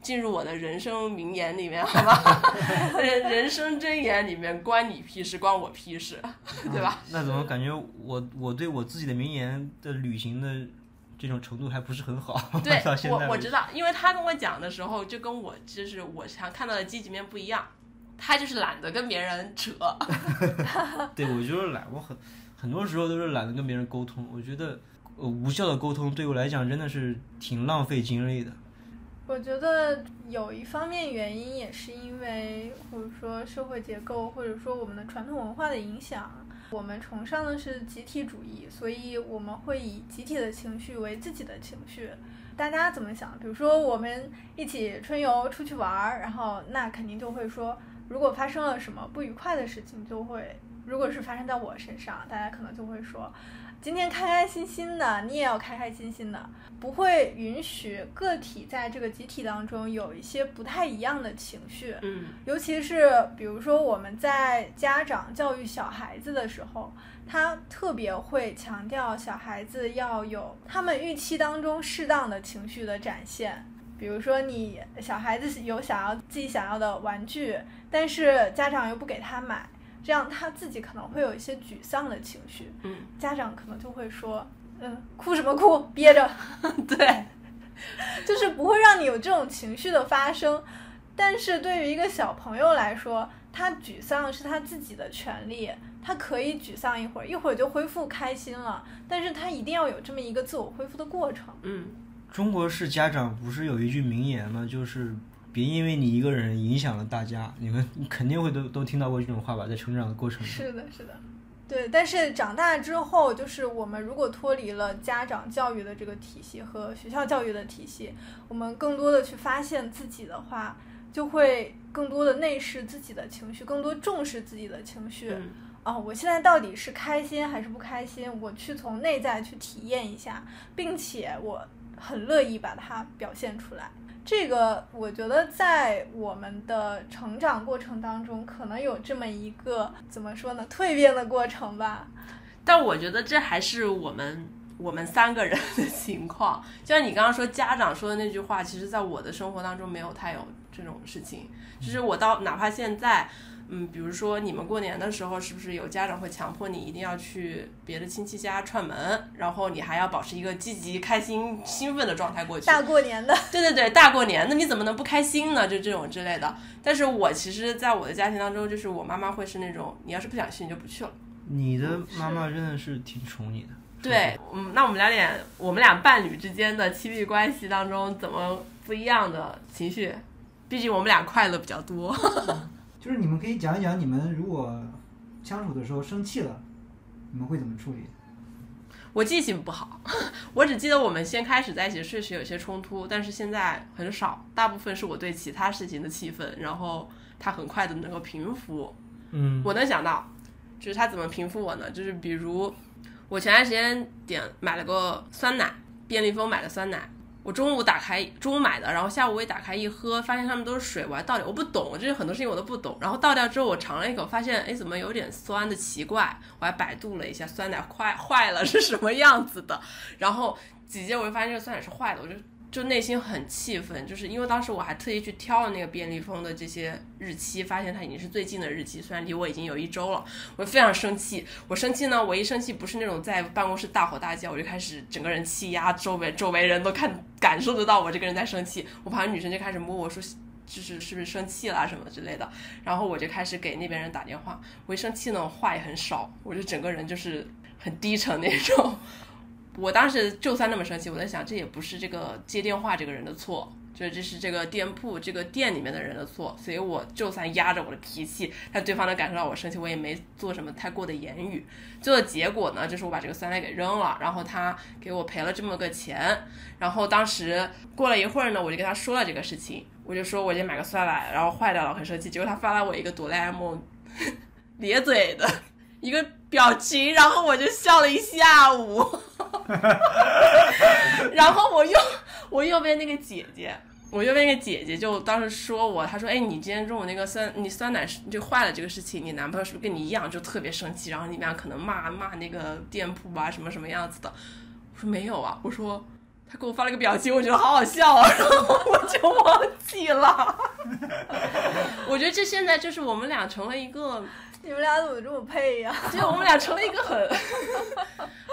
进入我的人生名言里面，好吧？人人生箴言里面关你屁事，关我屁事，对吧？那怎么感觉我我对我自己的名言的履行的这种程度还不是很好？对我我知道，因为他跟我讲的时候，就跟我就是我想看到的积极面不一样。他就是懒得跟别人扯，对我就是懒，我很很多时候都是懒得跟别人沟通。我觉得呃无效的沟通对我来讲真的是挺浪费精力的。我觉得有一方面原因也是因为，或者说社会结构，或者说我们的传统文化的影响，我们崇尚的是集体主义，所以我们会以集体的情绪为自己的情绪。大家怎么想？比如说我们一起春游出去玩儿，然后那肯定就会说，如果发生了什么不愉快的事情，就会，如果是发生在我身上，大家可能就会说，今天开开心心的，你也要开开心心的，不会允许个体在这个集体当中有一些不太一样的情绪。嗯尤其是比如说我们在家长教育小孩子的时候，他特别会强调小孩子要有他们预期当中适当的情绪的展现。比如说，你小孩子有想要自己想要的玩具，但是家长又不给他买，这样他自己可能会有一些沮丧的情绪。嗯，家长可能就会说：“嗯，哭什么哭，憋着。”对，就是不会让你有这种情绪的发生。但是对于一个小朋友来说，他沮丧是他自己的权利，他可以沮丧一会儿，一会儿就恢复开心了。但是他一定要有这么一个自我恢复的过程。嗯中国式家长不是有一句名言吗？就是别因为你一个人影响了大家。你们 肯定会都都听到过这种话吧，在成长的过程中。是的，是的，对。但是长大之后，就是我们如果脱离了家长教育的这个体系和学校教育的体系，我们更多的去发现自己的话，就会更多的内视自己的情绪，更多重视自己的情绪。嗯哦，我现在到底是开心还是不开心？我去从内在去体验一下，并且我很乐意把它表现出来。这个我觉得在我们的成长过程当中，可能有这么一个怎么说呢，蜕变的过程吧。但我觉得这还是我们我们三个人的 情况。就像你刚刚说家长说的那句话，其实在我的生活当中没有太有这种事情。就是我到哪怕现在，比如说你们过年的时候，是不是有家长会强迫你一定要去别的亲戚家串门，然后你还要保持一个积极、开心、兴奋的状态过去？大过年的，对对对，大过年那你怎么能不开心呢？就这种之类的。但是我其实，在我的家庭当中，就是我妈妈会是那种，你要是不想去，你就不去了。你的妈妈真的是挺宠你的。对，嗯，那我们聊点，我们俩伴侣之间的亲密关系当中，怎么不一样的情绪？毕竟我们俩快乐比较多。就是你们可以讲一讲，你们如果相处的时候生气了，你们会怎么处理？我记性不好，我只记得我们先开始在一起确实有些冲突，但是现在很少，大部分是我对其他事情的气愤，然后他很快的能够平复。嗯，我能想到，就是他怎么平复我呢？就是比如我前段时间点买了个酸奶，便利蜂买的酸奶，我中午打开中午买的，然后下午我也打开一喝，发现上面都是水，我还倒掉，我不懂，这些很多事情我都不懂。然后倒掉之后，我尝了一口，发现哎怎么有点酸的奇怪，我还百度了一下酸奶坏坏了是什么样子的，然后紧接我就发现这个酸奶是坏的，我就。就内心很气愤，就是因为当时我还特意去挑了那个便利蜂的这些日期，发现它已经是最近的日期，虽然离我已经有一周了，我非常生气。我生气呢，我一生气不是那种在办公室大吼大叫，我就开始整个人气压，周围周围人都看感受得到我这个人在生气。我旁边女生就开始摸我说，就是是不是生气啦什么之类的，然后我就开始给那边人打电话。我一生气呢，话也很少，我就整个人就是很低沉那种。我当时就算那么生气，我在想，这也不是这个接电话这个人的错，就这是这个店铺这个店里面的人的错，所以我就算压着我的脾气，但对方能感受到我生气，我也没做什么太过的言语。最后结果呢，就是我把这个酸奶给扔了，然后他给我赔了这么个钱。然后当时过了一会儿呢，我就跟他说了这个事情，我就说我今天买个酸奶，然后坏掉了，很生气。结果他发了我一个哆啦 A 梦 咧嘴的一个表情，然后我就笑了一下午。然后我右我右边那个姐姐，我右边那个姐姐就当时说我，她说：“哎，你今天中午那个酸，你酸奶就坏了这个事情，你男朋友是不是跟你一样就特别生气？然后你们俩可能骂骂那个店铺啊，什么什么样子的？”我说没有啊，我说他给我发了个表情，我觉得好好笑啊，然后 我就忘记了。我觉得这现在就是我们俩成了一个，你们俩怎么这么配呀？就我们俩成了一个很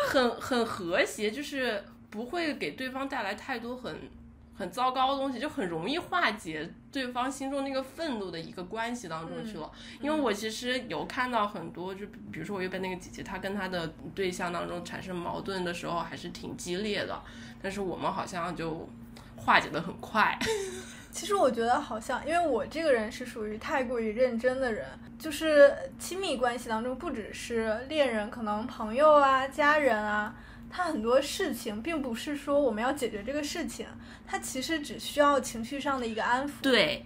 很很和谐，就是不会给对方带来太多很。很糟糕的东西就很容易化解对方心中那个愤怒的一个关系当中去了，因为我其实有看到很多，就比如说我右边那个姐姐，她跟她的对象当中产生矛盾的时候还是挺激烈的，但是我们好像就化解的很快。其实我觉得好像，因为我这个人是属于太过于认真的人，就是亲密关系当中不只是恋人，可能朋友啊、家人啊。他很多事情并不是说我们要解决这个事情，他其实只需要情绪上的一个安抚。对，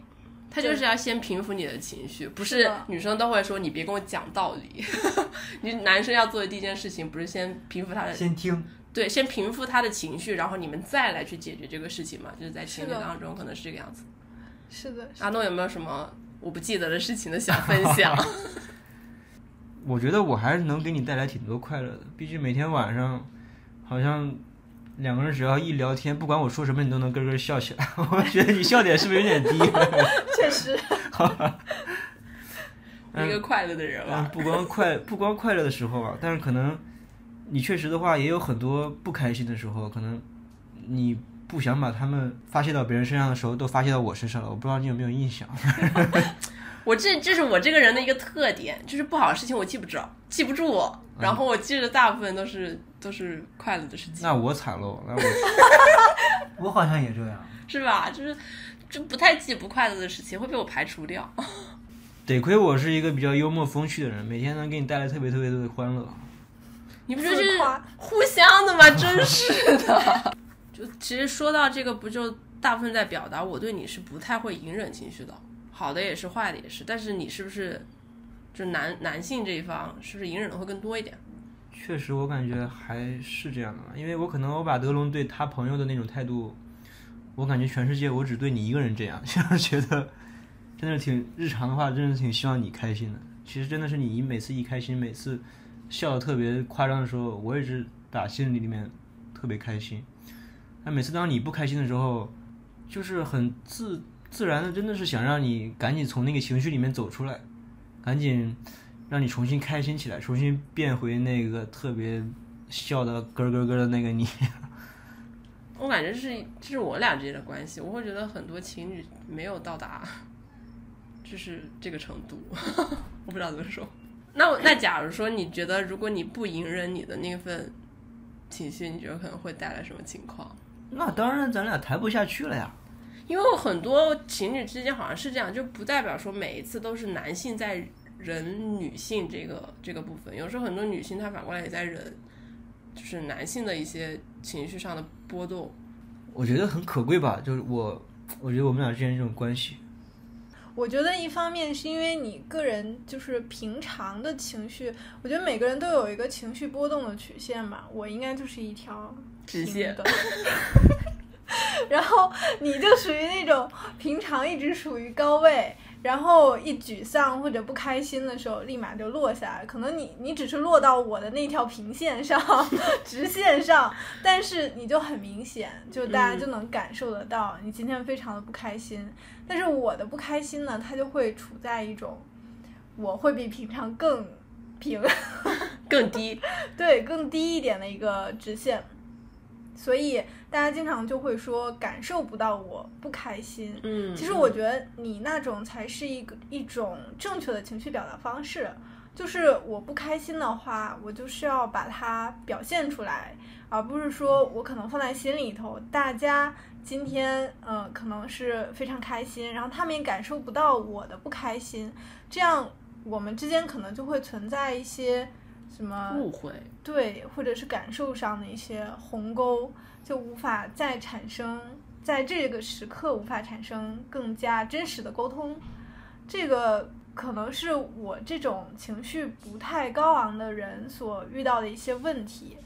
他就是要先平复你的情绪，不是女生都会说你别跟我讲道理。你男生要做的第一件事情不是先平复他的，先听。对，先平复他的情绪，然后你们再来去解决这个事情嘛，就是在情侣当中可能是这个样子。是的。阿诺有没有什么我不记得的事情的想分享？我觉得我还是能给你带来挺多快乐的，毕竟每天晚上。好像两个人只要一聊天，不管我说什么，你都能咯咯笑起来。我觉得你笑点是不是有点低？确实。一个快乐的人吧。不光快，不光快乐的时候吧，但是可能你确实的话，也有很多不开心的时候。可能你不想把他们发泄到别人身上的时候，都发泄到我身上了。我不知道你有没有印象。我这这是我这个人的一个特点，就是不好的事情我记不着，记不住。然后我记得大部分都是都是快乐的事情。那我惨喽，那我我好像也这样，是吧？就是就不太记不快乐的事情，会被我排除掉。得亏我是一个比较幽默风趣的人，每天能给你带来特别特别多的欢乐。你不觉得是 互相的吗？真是的。就其实说到这个，不就大部分在表达我对你是不太会隐忍情绪的，好的也是，坏的也是。但是你是不是？就男男性这一方是不是隐忍的会更多一点？确实，我感觉还是这样的，因为我可能我把德龙对他朋友的那种态度，我感觉全世界我只对你一个人这样，就是觉得真的挺日常的话，真的挺希望你开心的。其实真的是你每次一开心，每次笑的特别夸张的时候，我也是打心里里面特别开心。那每次当你不开心的时候，就是很自自然的，真的是想让你赶紧从那个情绪里面走出来。赶紧让你重新开心起来，重新变回那个特别笑的咯咯咯的那个你。我感觉是这是我俩之间的关系，我会觉得很多情侣没有到达，就是这个程度，我不知道怎么说。那那假如说你觉得，如果你不隐忍你的那份情绪，你觉得可能会带来什么情况？那当然，咱俩谈不下去了呀。因为很多情侣之间好像是这样，就不代表说每一次都是男性在忍女性这个这个部分，有时候很多女性她反过来也在忍，就是男性的一些情绪上的波动。我觉得很可贵吧，就是我，我觉得我们俩之间这种关系。我觉得一方面是因为你个人就是平常的情绪，我觉得每个人都有一个情绪波动的曲线吧，我应该就是一条直线。然后你就属于那种平常一直处于高位，然后一沮丧或者不开心的时候，立马就落下来。可能你你只是落到我的那条平线上，直线上，但是你就很明显，就大家就能感受得到你今天非常的不开心。但是我的不开心呢，它就会处在一种我会比平常更平、更低，对，更低一点的一个直线。所以大家经常就会说感受不到我不开心。嗯，其实我觉得你那种才是一个一种正确的情绪表达方式。就是我不开心的话，我就是要把它表现出来，而不是说我可能放在心里头。大家今天呃可能是非常开心，然后他们也感受不到我的不开心，这样我们之间可能就会存在一些。什么误会？对，或者是感受上的一些鸿沟，就无法再产生，在这个时刻无法产生更加真实的沟通。这个可能是我这种情绪不太高昂的人所遇到的一些问题。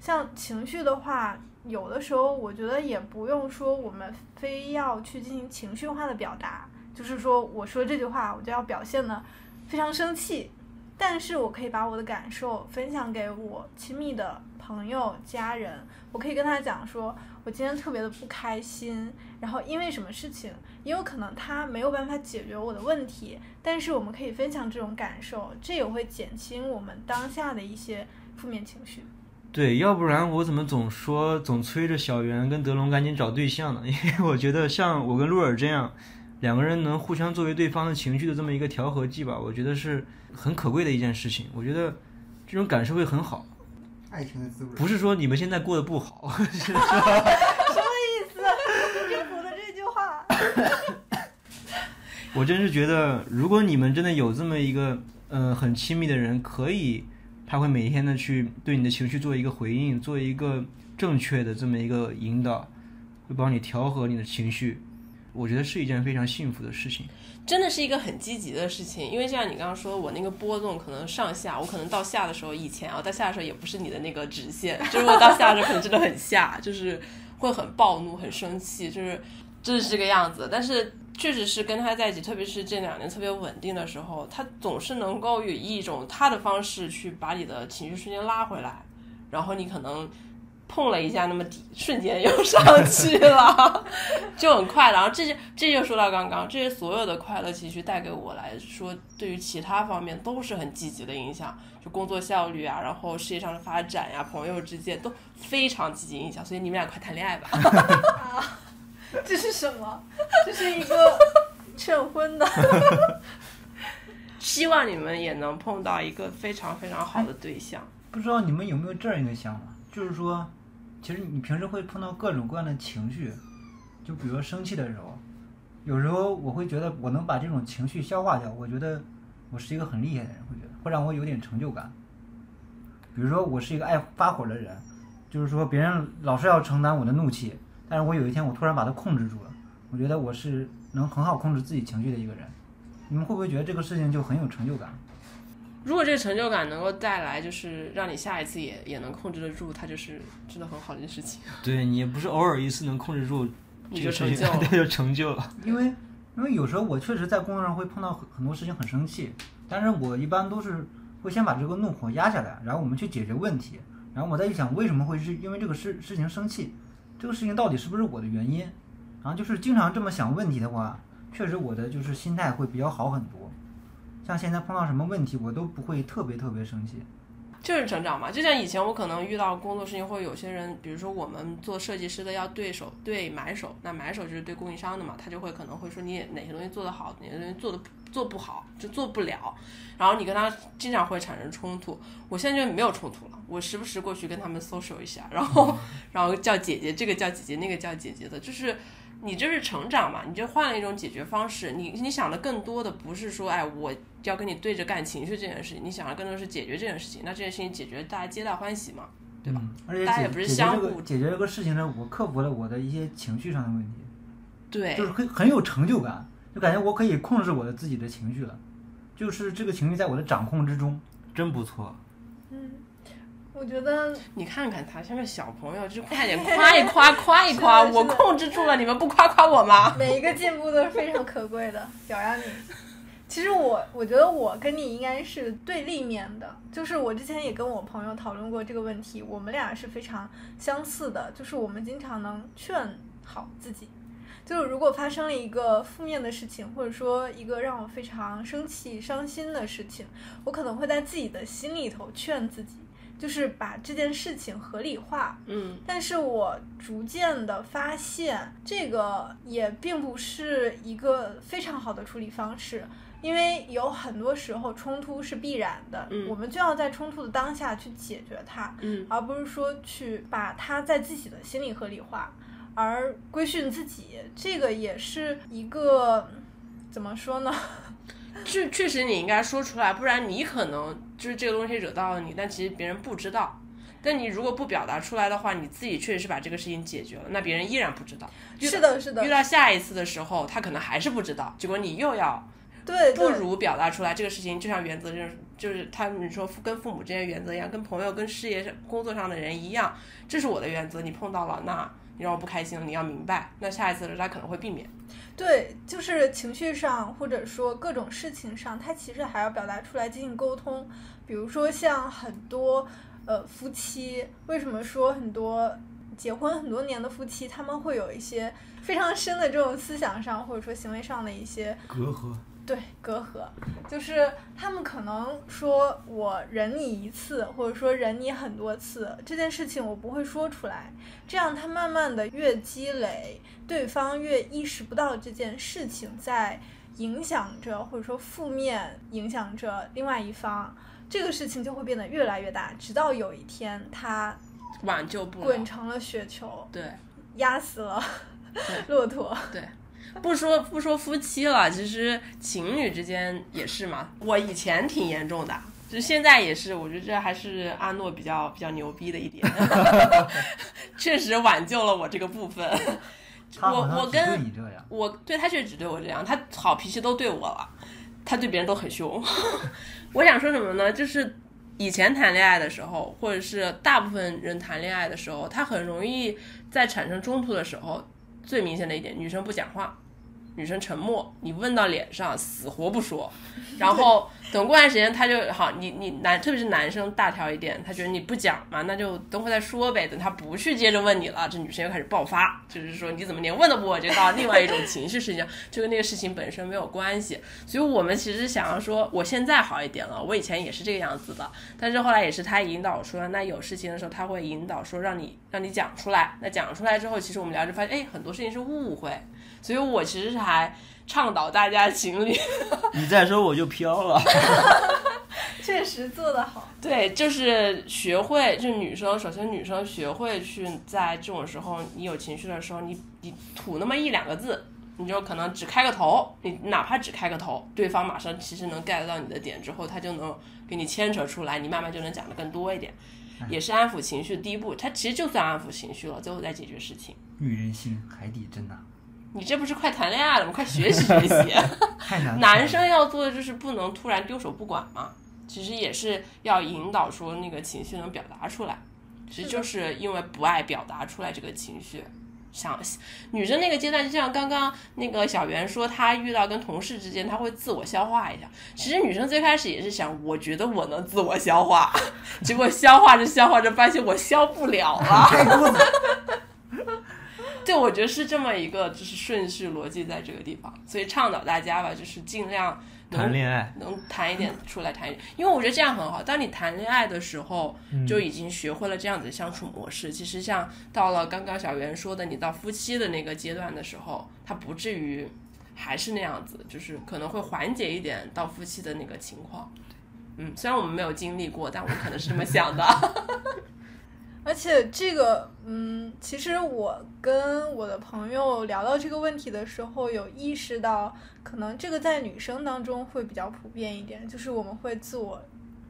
像情绪的话，有的时候我觉得也不用说我们非要去进行情绪化的表达，就是说我说这句话我就要表现的非常生气，但是我可以把我的感受分享给我亲密的朋友、家人，我可以跟他讲说，我今天特别的不开心，然后因为什么事情，也有可能他没有办法解决我的问题，但是我们可以分享这种感受，这也会减轻我们当下的一些负面情绪。对，要不然我怎么总说总催着小袁跟德龙赶紧找对象呢？因为我觉得像我跟鹿尔这样，两个人能互相作为对方的情绪的这么一个调和剂吧，我觉得是很可贵的一件事情。我觉得这种感受会很好，爱情的滋味。不是说你们现在过得不好，是什么意思？政府的这句话。我真是觉得，如果你们真的有这么一个呃很亲密的人，可以，他会每天的去对你的情绪做一个回应，做一个正确的这么一个引导，会帮你调和你的情绪，我觉得是一件非常幸福的事情。真的是一个很积极的事情，因为就像你刚刚说，我那个波动可能上下，我可能到下的时候，以前啊到下的时候也不是你的那个直线，就是我到下的时候可能真的很下，就是会很暴怒、很生气，就是就是这个样子。但是确实是跟他在一起，特别是这两年特别稳定的时候，他总是能够以一种他的方式去把你的情绪瞬间拉回来，然后你可能。碰了一下，那么底瞬间又上去了，就很快。然后这些这就说到刚刚，这些所有的快乐情绪带给我来说，对于其他方面都是很积极的影响，就工作效率啊，然后事业上的发展呀，朋友之间都非常积极影响。所以你们俩快谈恋爱吧。啊，这是什么？这是一个劝婚的。希望你们也能碰到一个非常非常好的对象。不知道你们有没有这样一个想法，就是说。其实你平时会碰到各种各样的情绪，就比如说生气的时候，有时候我会觉得我能把这种情绪消化掉，我觉得我是一个很厉害的人，会觉得会让我有点成就感。比如说我是一个爱发火的人，就是说别人老是要承担我的怒气，但是我有一天我突然把它控制住了，我觉得我是能很好控制自己情绪的一个人。你们会不会觉得这个事情就很有成就感？如果这个成就感能够带来，就是让你下一次也也能控制得住，它就是真的很好的一件事情。对你不是偶尔一次能控制住，你就成就 就成就了。因为因为有时候我确实在工作上会碰到很很多事情很生气，但是我一般都是会先把这个怒火压下来，然后我们去解决问题，然后我再去想为什么会是因为这个事事情生气，这个事情到底是不是我的原因，然后就是经常这么想问题的话，确实我的就是心态会比较好很多。像现在碰到什么问题，我都不会特别特别生气，就是成长嘛。就像以前我可能遇到工作事情，或者有些人，比如说我们做设计师的要对手对买手，那买手就是对供应商的嘛，他就会可能会说你哪些东西做得好，哪些东西做的做不好，就做不了。然后你跟他经常会产生冲突。我现在就没有冲突了，我时不时过去跟他们 social 一下，然后 然后叫姐姐，这个叫姐姐，那个叫姐姐的，就是。你这是成长嘛？你就换了一种解决方式。你你想的更多的不是说，哎，我要跟你对着干情绪这件事情。你想的更多是解决这件事情。那这件事情解决，大家皆大欢喜嘛，对吧？而且大家也不是相互解决这个事情呢，我克服了我的一些情绪上的问题，对，就是很很有成就感，就感觉我可以控制我的自己的情绪了，就是这个情绪在我的掌控之中，真不错。我觉得你看看他像个小朋友，就快点夸一夸，夸一夸，我控制住了，你们不夸夸我吗？每一个进步都是非常可贵的，表扬你。其实我我觉得我跟你应该是对立面的，就是我之前也跟我朋友讨论过这个问题，我们俩是非常相似的，就是我们经常能劝好自己，就是如果发生了一个负面的事情，或者说一个让我非常生气、伤心的事情，我可能会在自己的心里头劝自己。就是把这件事情合理化，嗯，但是我逐渐的发现，这个也并不是一个非常好的处理方式，因为有很多时候冲突是必然的，嗯，我们就要在冲突的当下去解决它，嗯，而不是说去把它在自己的心里合理化，而规训自己，这个也是一个怎么说呢？确确实你应该说出来，不然你可能就是这个东西惹到了你，但其实别人不知道。但你如果不表达出来的话，你自己确实是把这个事情解决了，那别人依然不知道。是的，是的。遇到下一次的时候，他可能还是不知道，结果你又要对，对不如表达出来这个事情，就像原则就是，就是他们说跟父母之间原则一样，跟朋友、跟事业上、工作上的人一样，这是我的原则，你碰到了，那你让我不开心了，你要明白，那下一次的时候他可能会避免。对，就是情绪上或者说各种事情上，他其实还要表达出来进行沟通。比如说像很多呃夫妻，为什么说很多结婚很多年的夫妻，他们会有一些非常深的这种思想上或者说行为上的一些隔阂。对隔阂，就是他们可能说我忍你一次，或者说忍你很多次，这件事情我不会说出来，这样他慢慢的越积累，对方越意识不到这件事情在影响着，或者说负面影响着另外一方，这个事情就会变得越来越大，直到有一天他挽救不了滚。成了雪球，对压死了骆驼。对，不说不说夫妻了，其实情侣之间也是嘛。我以前挺严重的，就现在也是，我觉得这还是阿诺比较比较牛逼的一点，确实挽救了我这个部分。我我跟我对他确实只对我这样，他好脾气都对我了，他对别人都很凶。我想说什么呢？就是以前谈恋爱的时候，或者是大部分人谈恋爱的时候，他很容易在产生冲突的时候，最明显的一点，女生不讲话，女生沉默，你问到脸上死活不说，然后等过段时间他就好，你你男特别是男生大条一点，他觉得你不讲嘛，那就等会再说呗，等他不去接着问你了，这女生又开始爆发，就是说你怎么连问都不问，就到另外一种情绪事情，就跟那个事情本身没有关系。所以我们其实想要说，我现在好一点了，我以前也是这个样子的，但是后来也是他引导说，那有事情的时候他会引导说让你让你讲出来，那讲出来之后，其实我们聊着发现，哎，很多事情是误会，所以我其实是还倡导大家情侣。你再说我就飘了。确实做得好，对，就是学会，就女生，首先女生学会去在这种时候，你有情绪的时候，你你吐那么一两个字，你就可能只开个头，你哪怕只开个头，对方马上其实能 get 到你的点之后，他就能给你牵扯出来，你慢慢就能讲的更多一点，也是安抚情绪的第一步。他其实就算安抚情绪了，最后再解决事情。女人心，海底针呐、你这不是快谈恋爱了吗？快学习学习。太难。男生要做的就是不能突然丢手不管嘛，其实也是要引导说那个情绪能表达出来，其实就是因为不爱表达出来这个情绪。想女生那个阶段，就像刚刚那个小袁说，她遇到跟同事之间，她会自我消化一下。其实女生最开始也是想，我觉得我能自我消化，结果消化着消化着，发现我消不了了。对，我觉得是这么一个就是顺序逻辑在这个地方，所以倡导大家吧，就是尽量能谈恋爱，能谈一点出来谈一点，因为我觉得这样很好。当你谈恋爱的时候，就已经学会了这样子的相处模式。其实像到了刚刚小袁说的，你到夫妻的那个阶段的时候，他不至于还是那样子，就是可能会缓解一点到夫妻的那个情况。嗯，虽然我们没有经历过，但我可能是这么想的。而且这个，嗯，其实我跟我的朋友聊到这个问题的时候，有意识到，可能这个在女生当中会比较普遍一点，就是我们会自我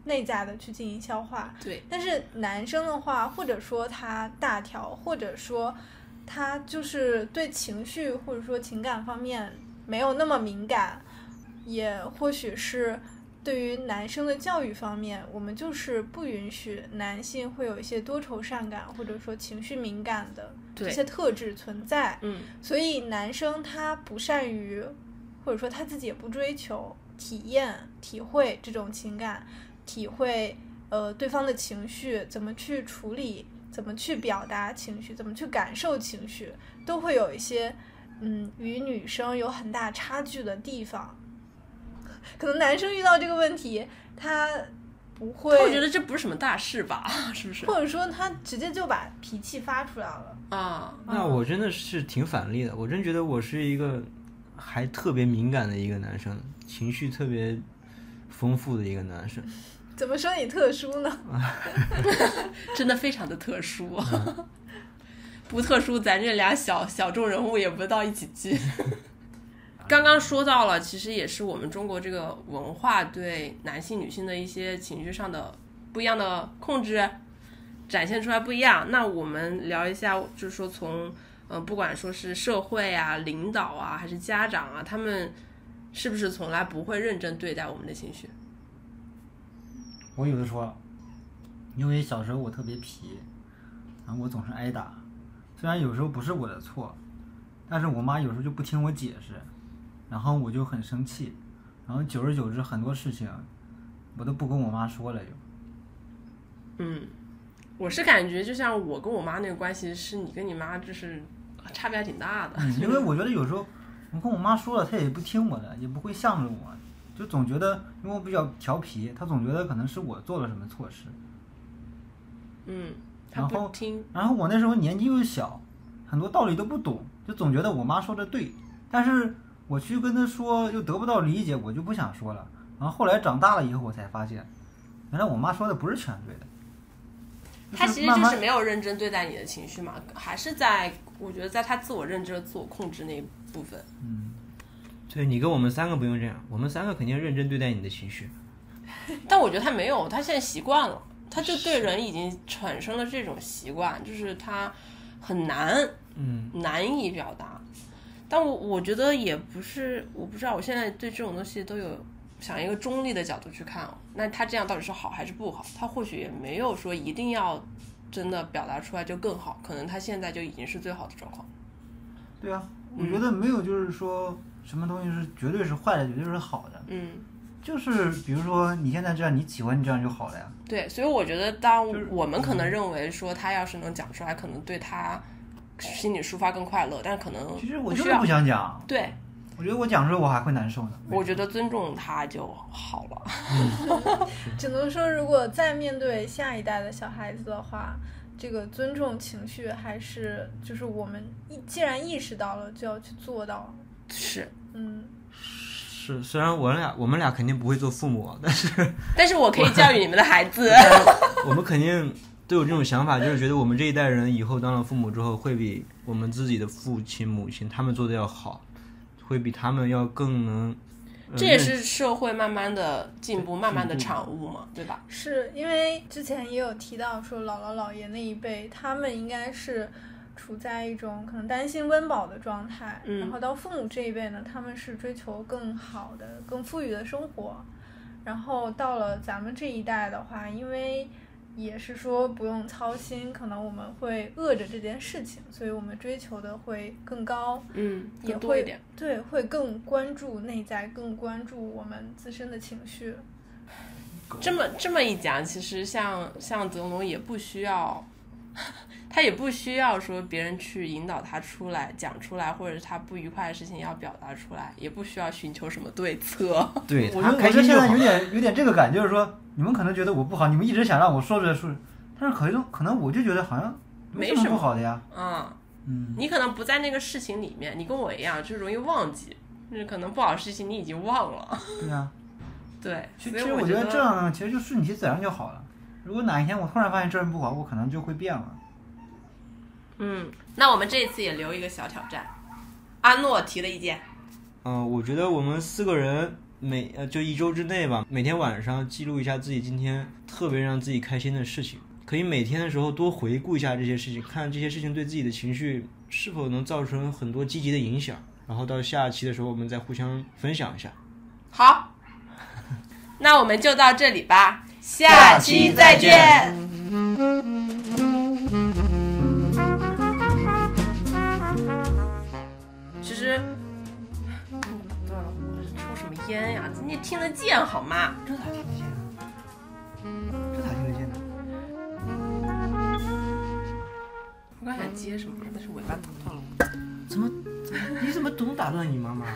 内在的去进行消化。对，但是男生的话，或者说他大条，或者说他就是对情绪或者说情感方面没有那么敏感，也或许是对于男生的教育方面，我们就是不允许男性会有一些多愁善感或者说情绪敏感的这些特质存在。嗯，所以男生他不善于，或者说他自己也不追求体验、体会这种情感，体会呃对方的情绪，怎么去处理，怎么去表达情绪，怎么去感受情绪，都会有一些嗯与女生有很大差距的地方。可能男生遇到这个问题，他不会，我觉得这不是什么大事吧？是不是？或者说他直接就把脾气发出来了。啊，那我真的是挺反例的，我真觉得我是一个还特别敏感的一个男生，情绪特别丰富的一个男生。怎么说你特殊呢？真的非常的特殊。不特殊，咱这俩小小众人物也不到一起去。刚刚说到了，其实也是我们中国这个文化对男性、女性的一些情绪上的不一样的控制，展现出来不一样。那我们聊一下，就是说从嗯、呃不管说是社会啊、领导啊，还是家长啊，他们是不是从来不会认真对待我们的情绪？我有的说，因为小时候我特别皮，然后我总是挨打，虽然有时候不是我的错，但是我妈有时候就不听我解释，然后我就很生气，然后久而久之很多事情我都不跟我妈说了就。嗯，我是感觉就像我跟我妈那个关系，是你跟你妈就是差别还挺大的。嗯，因为我觉得有时候我跟我妈说了，她也不听我的，也不会向着我，就总觉得因为我比较调皮，她总觉得可能是我做了什么错事。嗯，她然后听，然后我那时候年纪又小，很多道理都不懂，就总觉得我妈说的对，但是我去跟他说又得不到理解，我就不想说了。然后后来长大了以后，我才发现，原来我妈说的不是全对的。她其实就是没有认真对待你的情绪嘛，还是在我觉得在她自我认知和自我控制那一部分。嗯对你跟我们三个不用这样，我们三个肯定认真对待你的情绪。但我觉得他没有，他现在习惯了，他就对人已经产生了这种习惯，就是他很难嗯，难以表达。但我我觉得也不是，我不知道，我现在对这种东西都有想一个中立的角度去看哦。那他这样到底是好还是不好？他或许也没有说一定要真的表达出来就更好，可能他现在就已经是最好的状况。对啊，我觉得没有就是说什么东西是绝对是坏的，绝对是好的，嗯，就是比如说你现在这样，你喜欢你这样就好了呀。对，所以我觉得，当我们可能认为说他要是能讲出来，可能对他心理抒发更快乐，但可能其实我就是不想讲，对，我觉得我讲出来我还会难受呢。我觉得尊重他就好了。只能说，如果再面对下一代的小孩子的话，这个尊重情绪还是就是我们一既然意识到了，就要去做到。是，嗯，是，虽然我俩我们俩肯定不会做父母，但是但是我可以教育你们的孩子。我们肯定都有这种想法，就是觉得我们这一代人以后当了父母之后，会比我们自己的父亲母亲他们做的要好，会比他们要更能。呃这也是社会慢慢的进步、慢慢的产物嘛，对吧？是因为之前也有提到说，姥姥姥爷那一辈，他们应该是处在一种可能担心温饱的状态，嗯然后到父母这一辈呢，他们是追求更好的、更富裕的生活，然后到了咱们这一代的话，因为也是说不用操心，可能我们会饿着这件事情，所以我们追求的会更高，嗯，也会更多一点。对，会更关注内在，更关注我们自身的情绪。这么这么一讲，其实像像泽龙也不需要，他也不需要说别人去引导他出来讲出来，或者是他不愉快的事情要表达出来，也不需要寻求什么对策。对他我觉得现在有。点有点这个感觉，就是说你们可能觉得我不好，你们一直想让我说出来说，但是可能可能我就觉得好像没什么不好的呀。嗯，嗯，你可能不在那个事情里面，你跟我一样，就容易忘记，就是可能不好的事情你已经忘了。对呀、对，其实我觉得这样，其实就顺其自然就好了。如果哪一天我突然发现这人不好，我可能就会变了。嗯，那我们这一次也留一个小挑战，阿诺提的意见。嗯、我觉得我们四个人每呃就一周之内吧，每天晚上记录一下自己今天特别让自己开心的事情，可以每天的时候多回顾一下这些事情，看这些事情对自己的情绪是否能造成很多积极的影响，然后到下期的时候我们再互相分享一下。好，那我们就到这里吧，下期再见。其实，嗯我是抽什么烟呀？你听得见好吗？这咋听得见？这咋听得见呢？我刚想接什么，但是尾巴打断了。怎么怎么你怎么总打断你妈妈？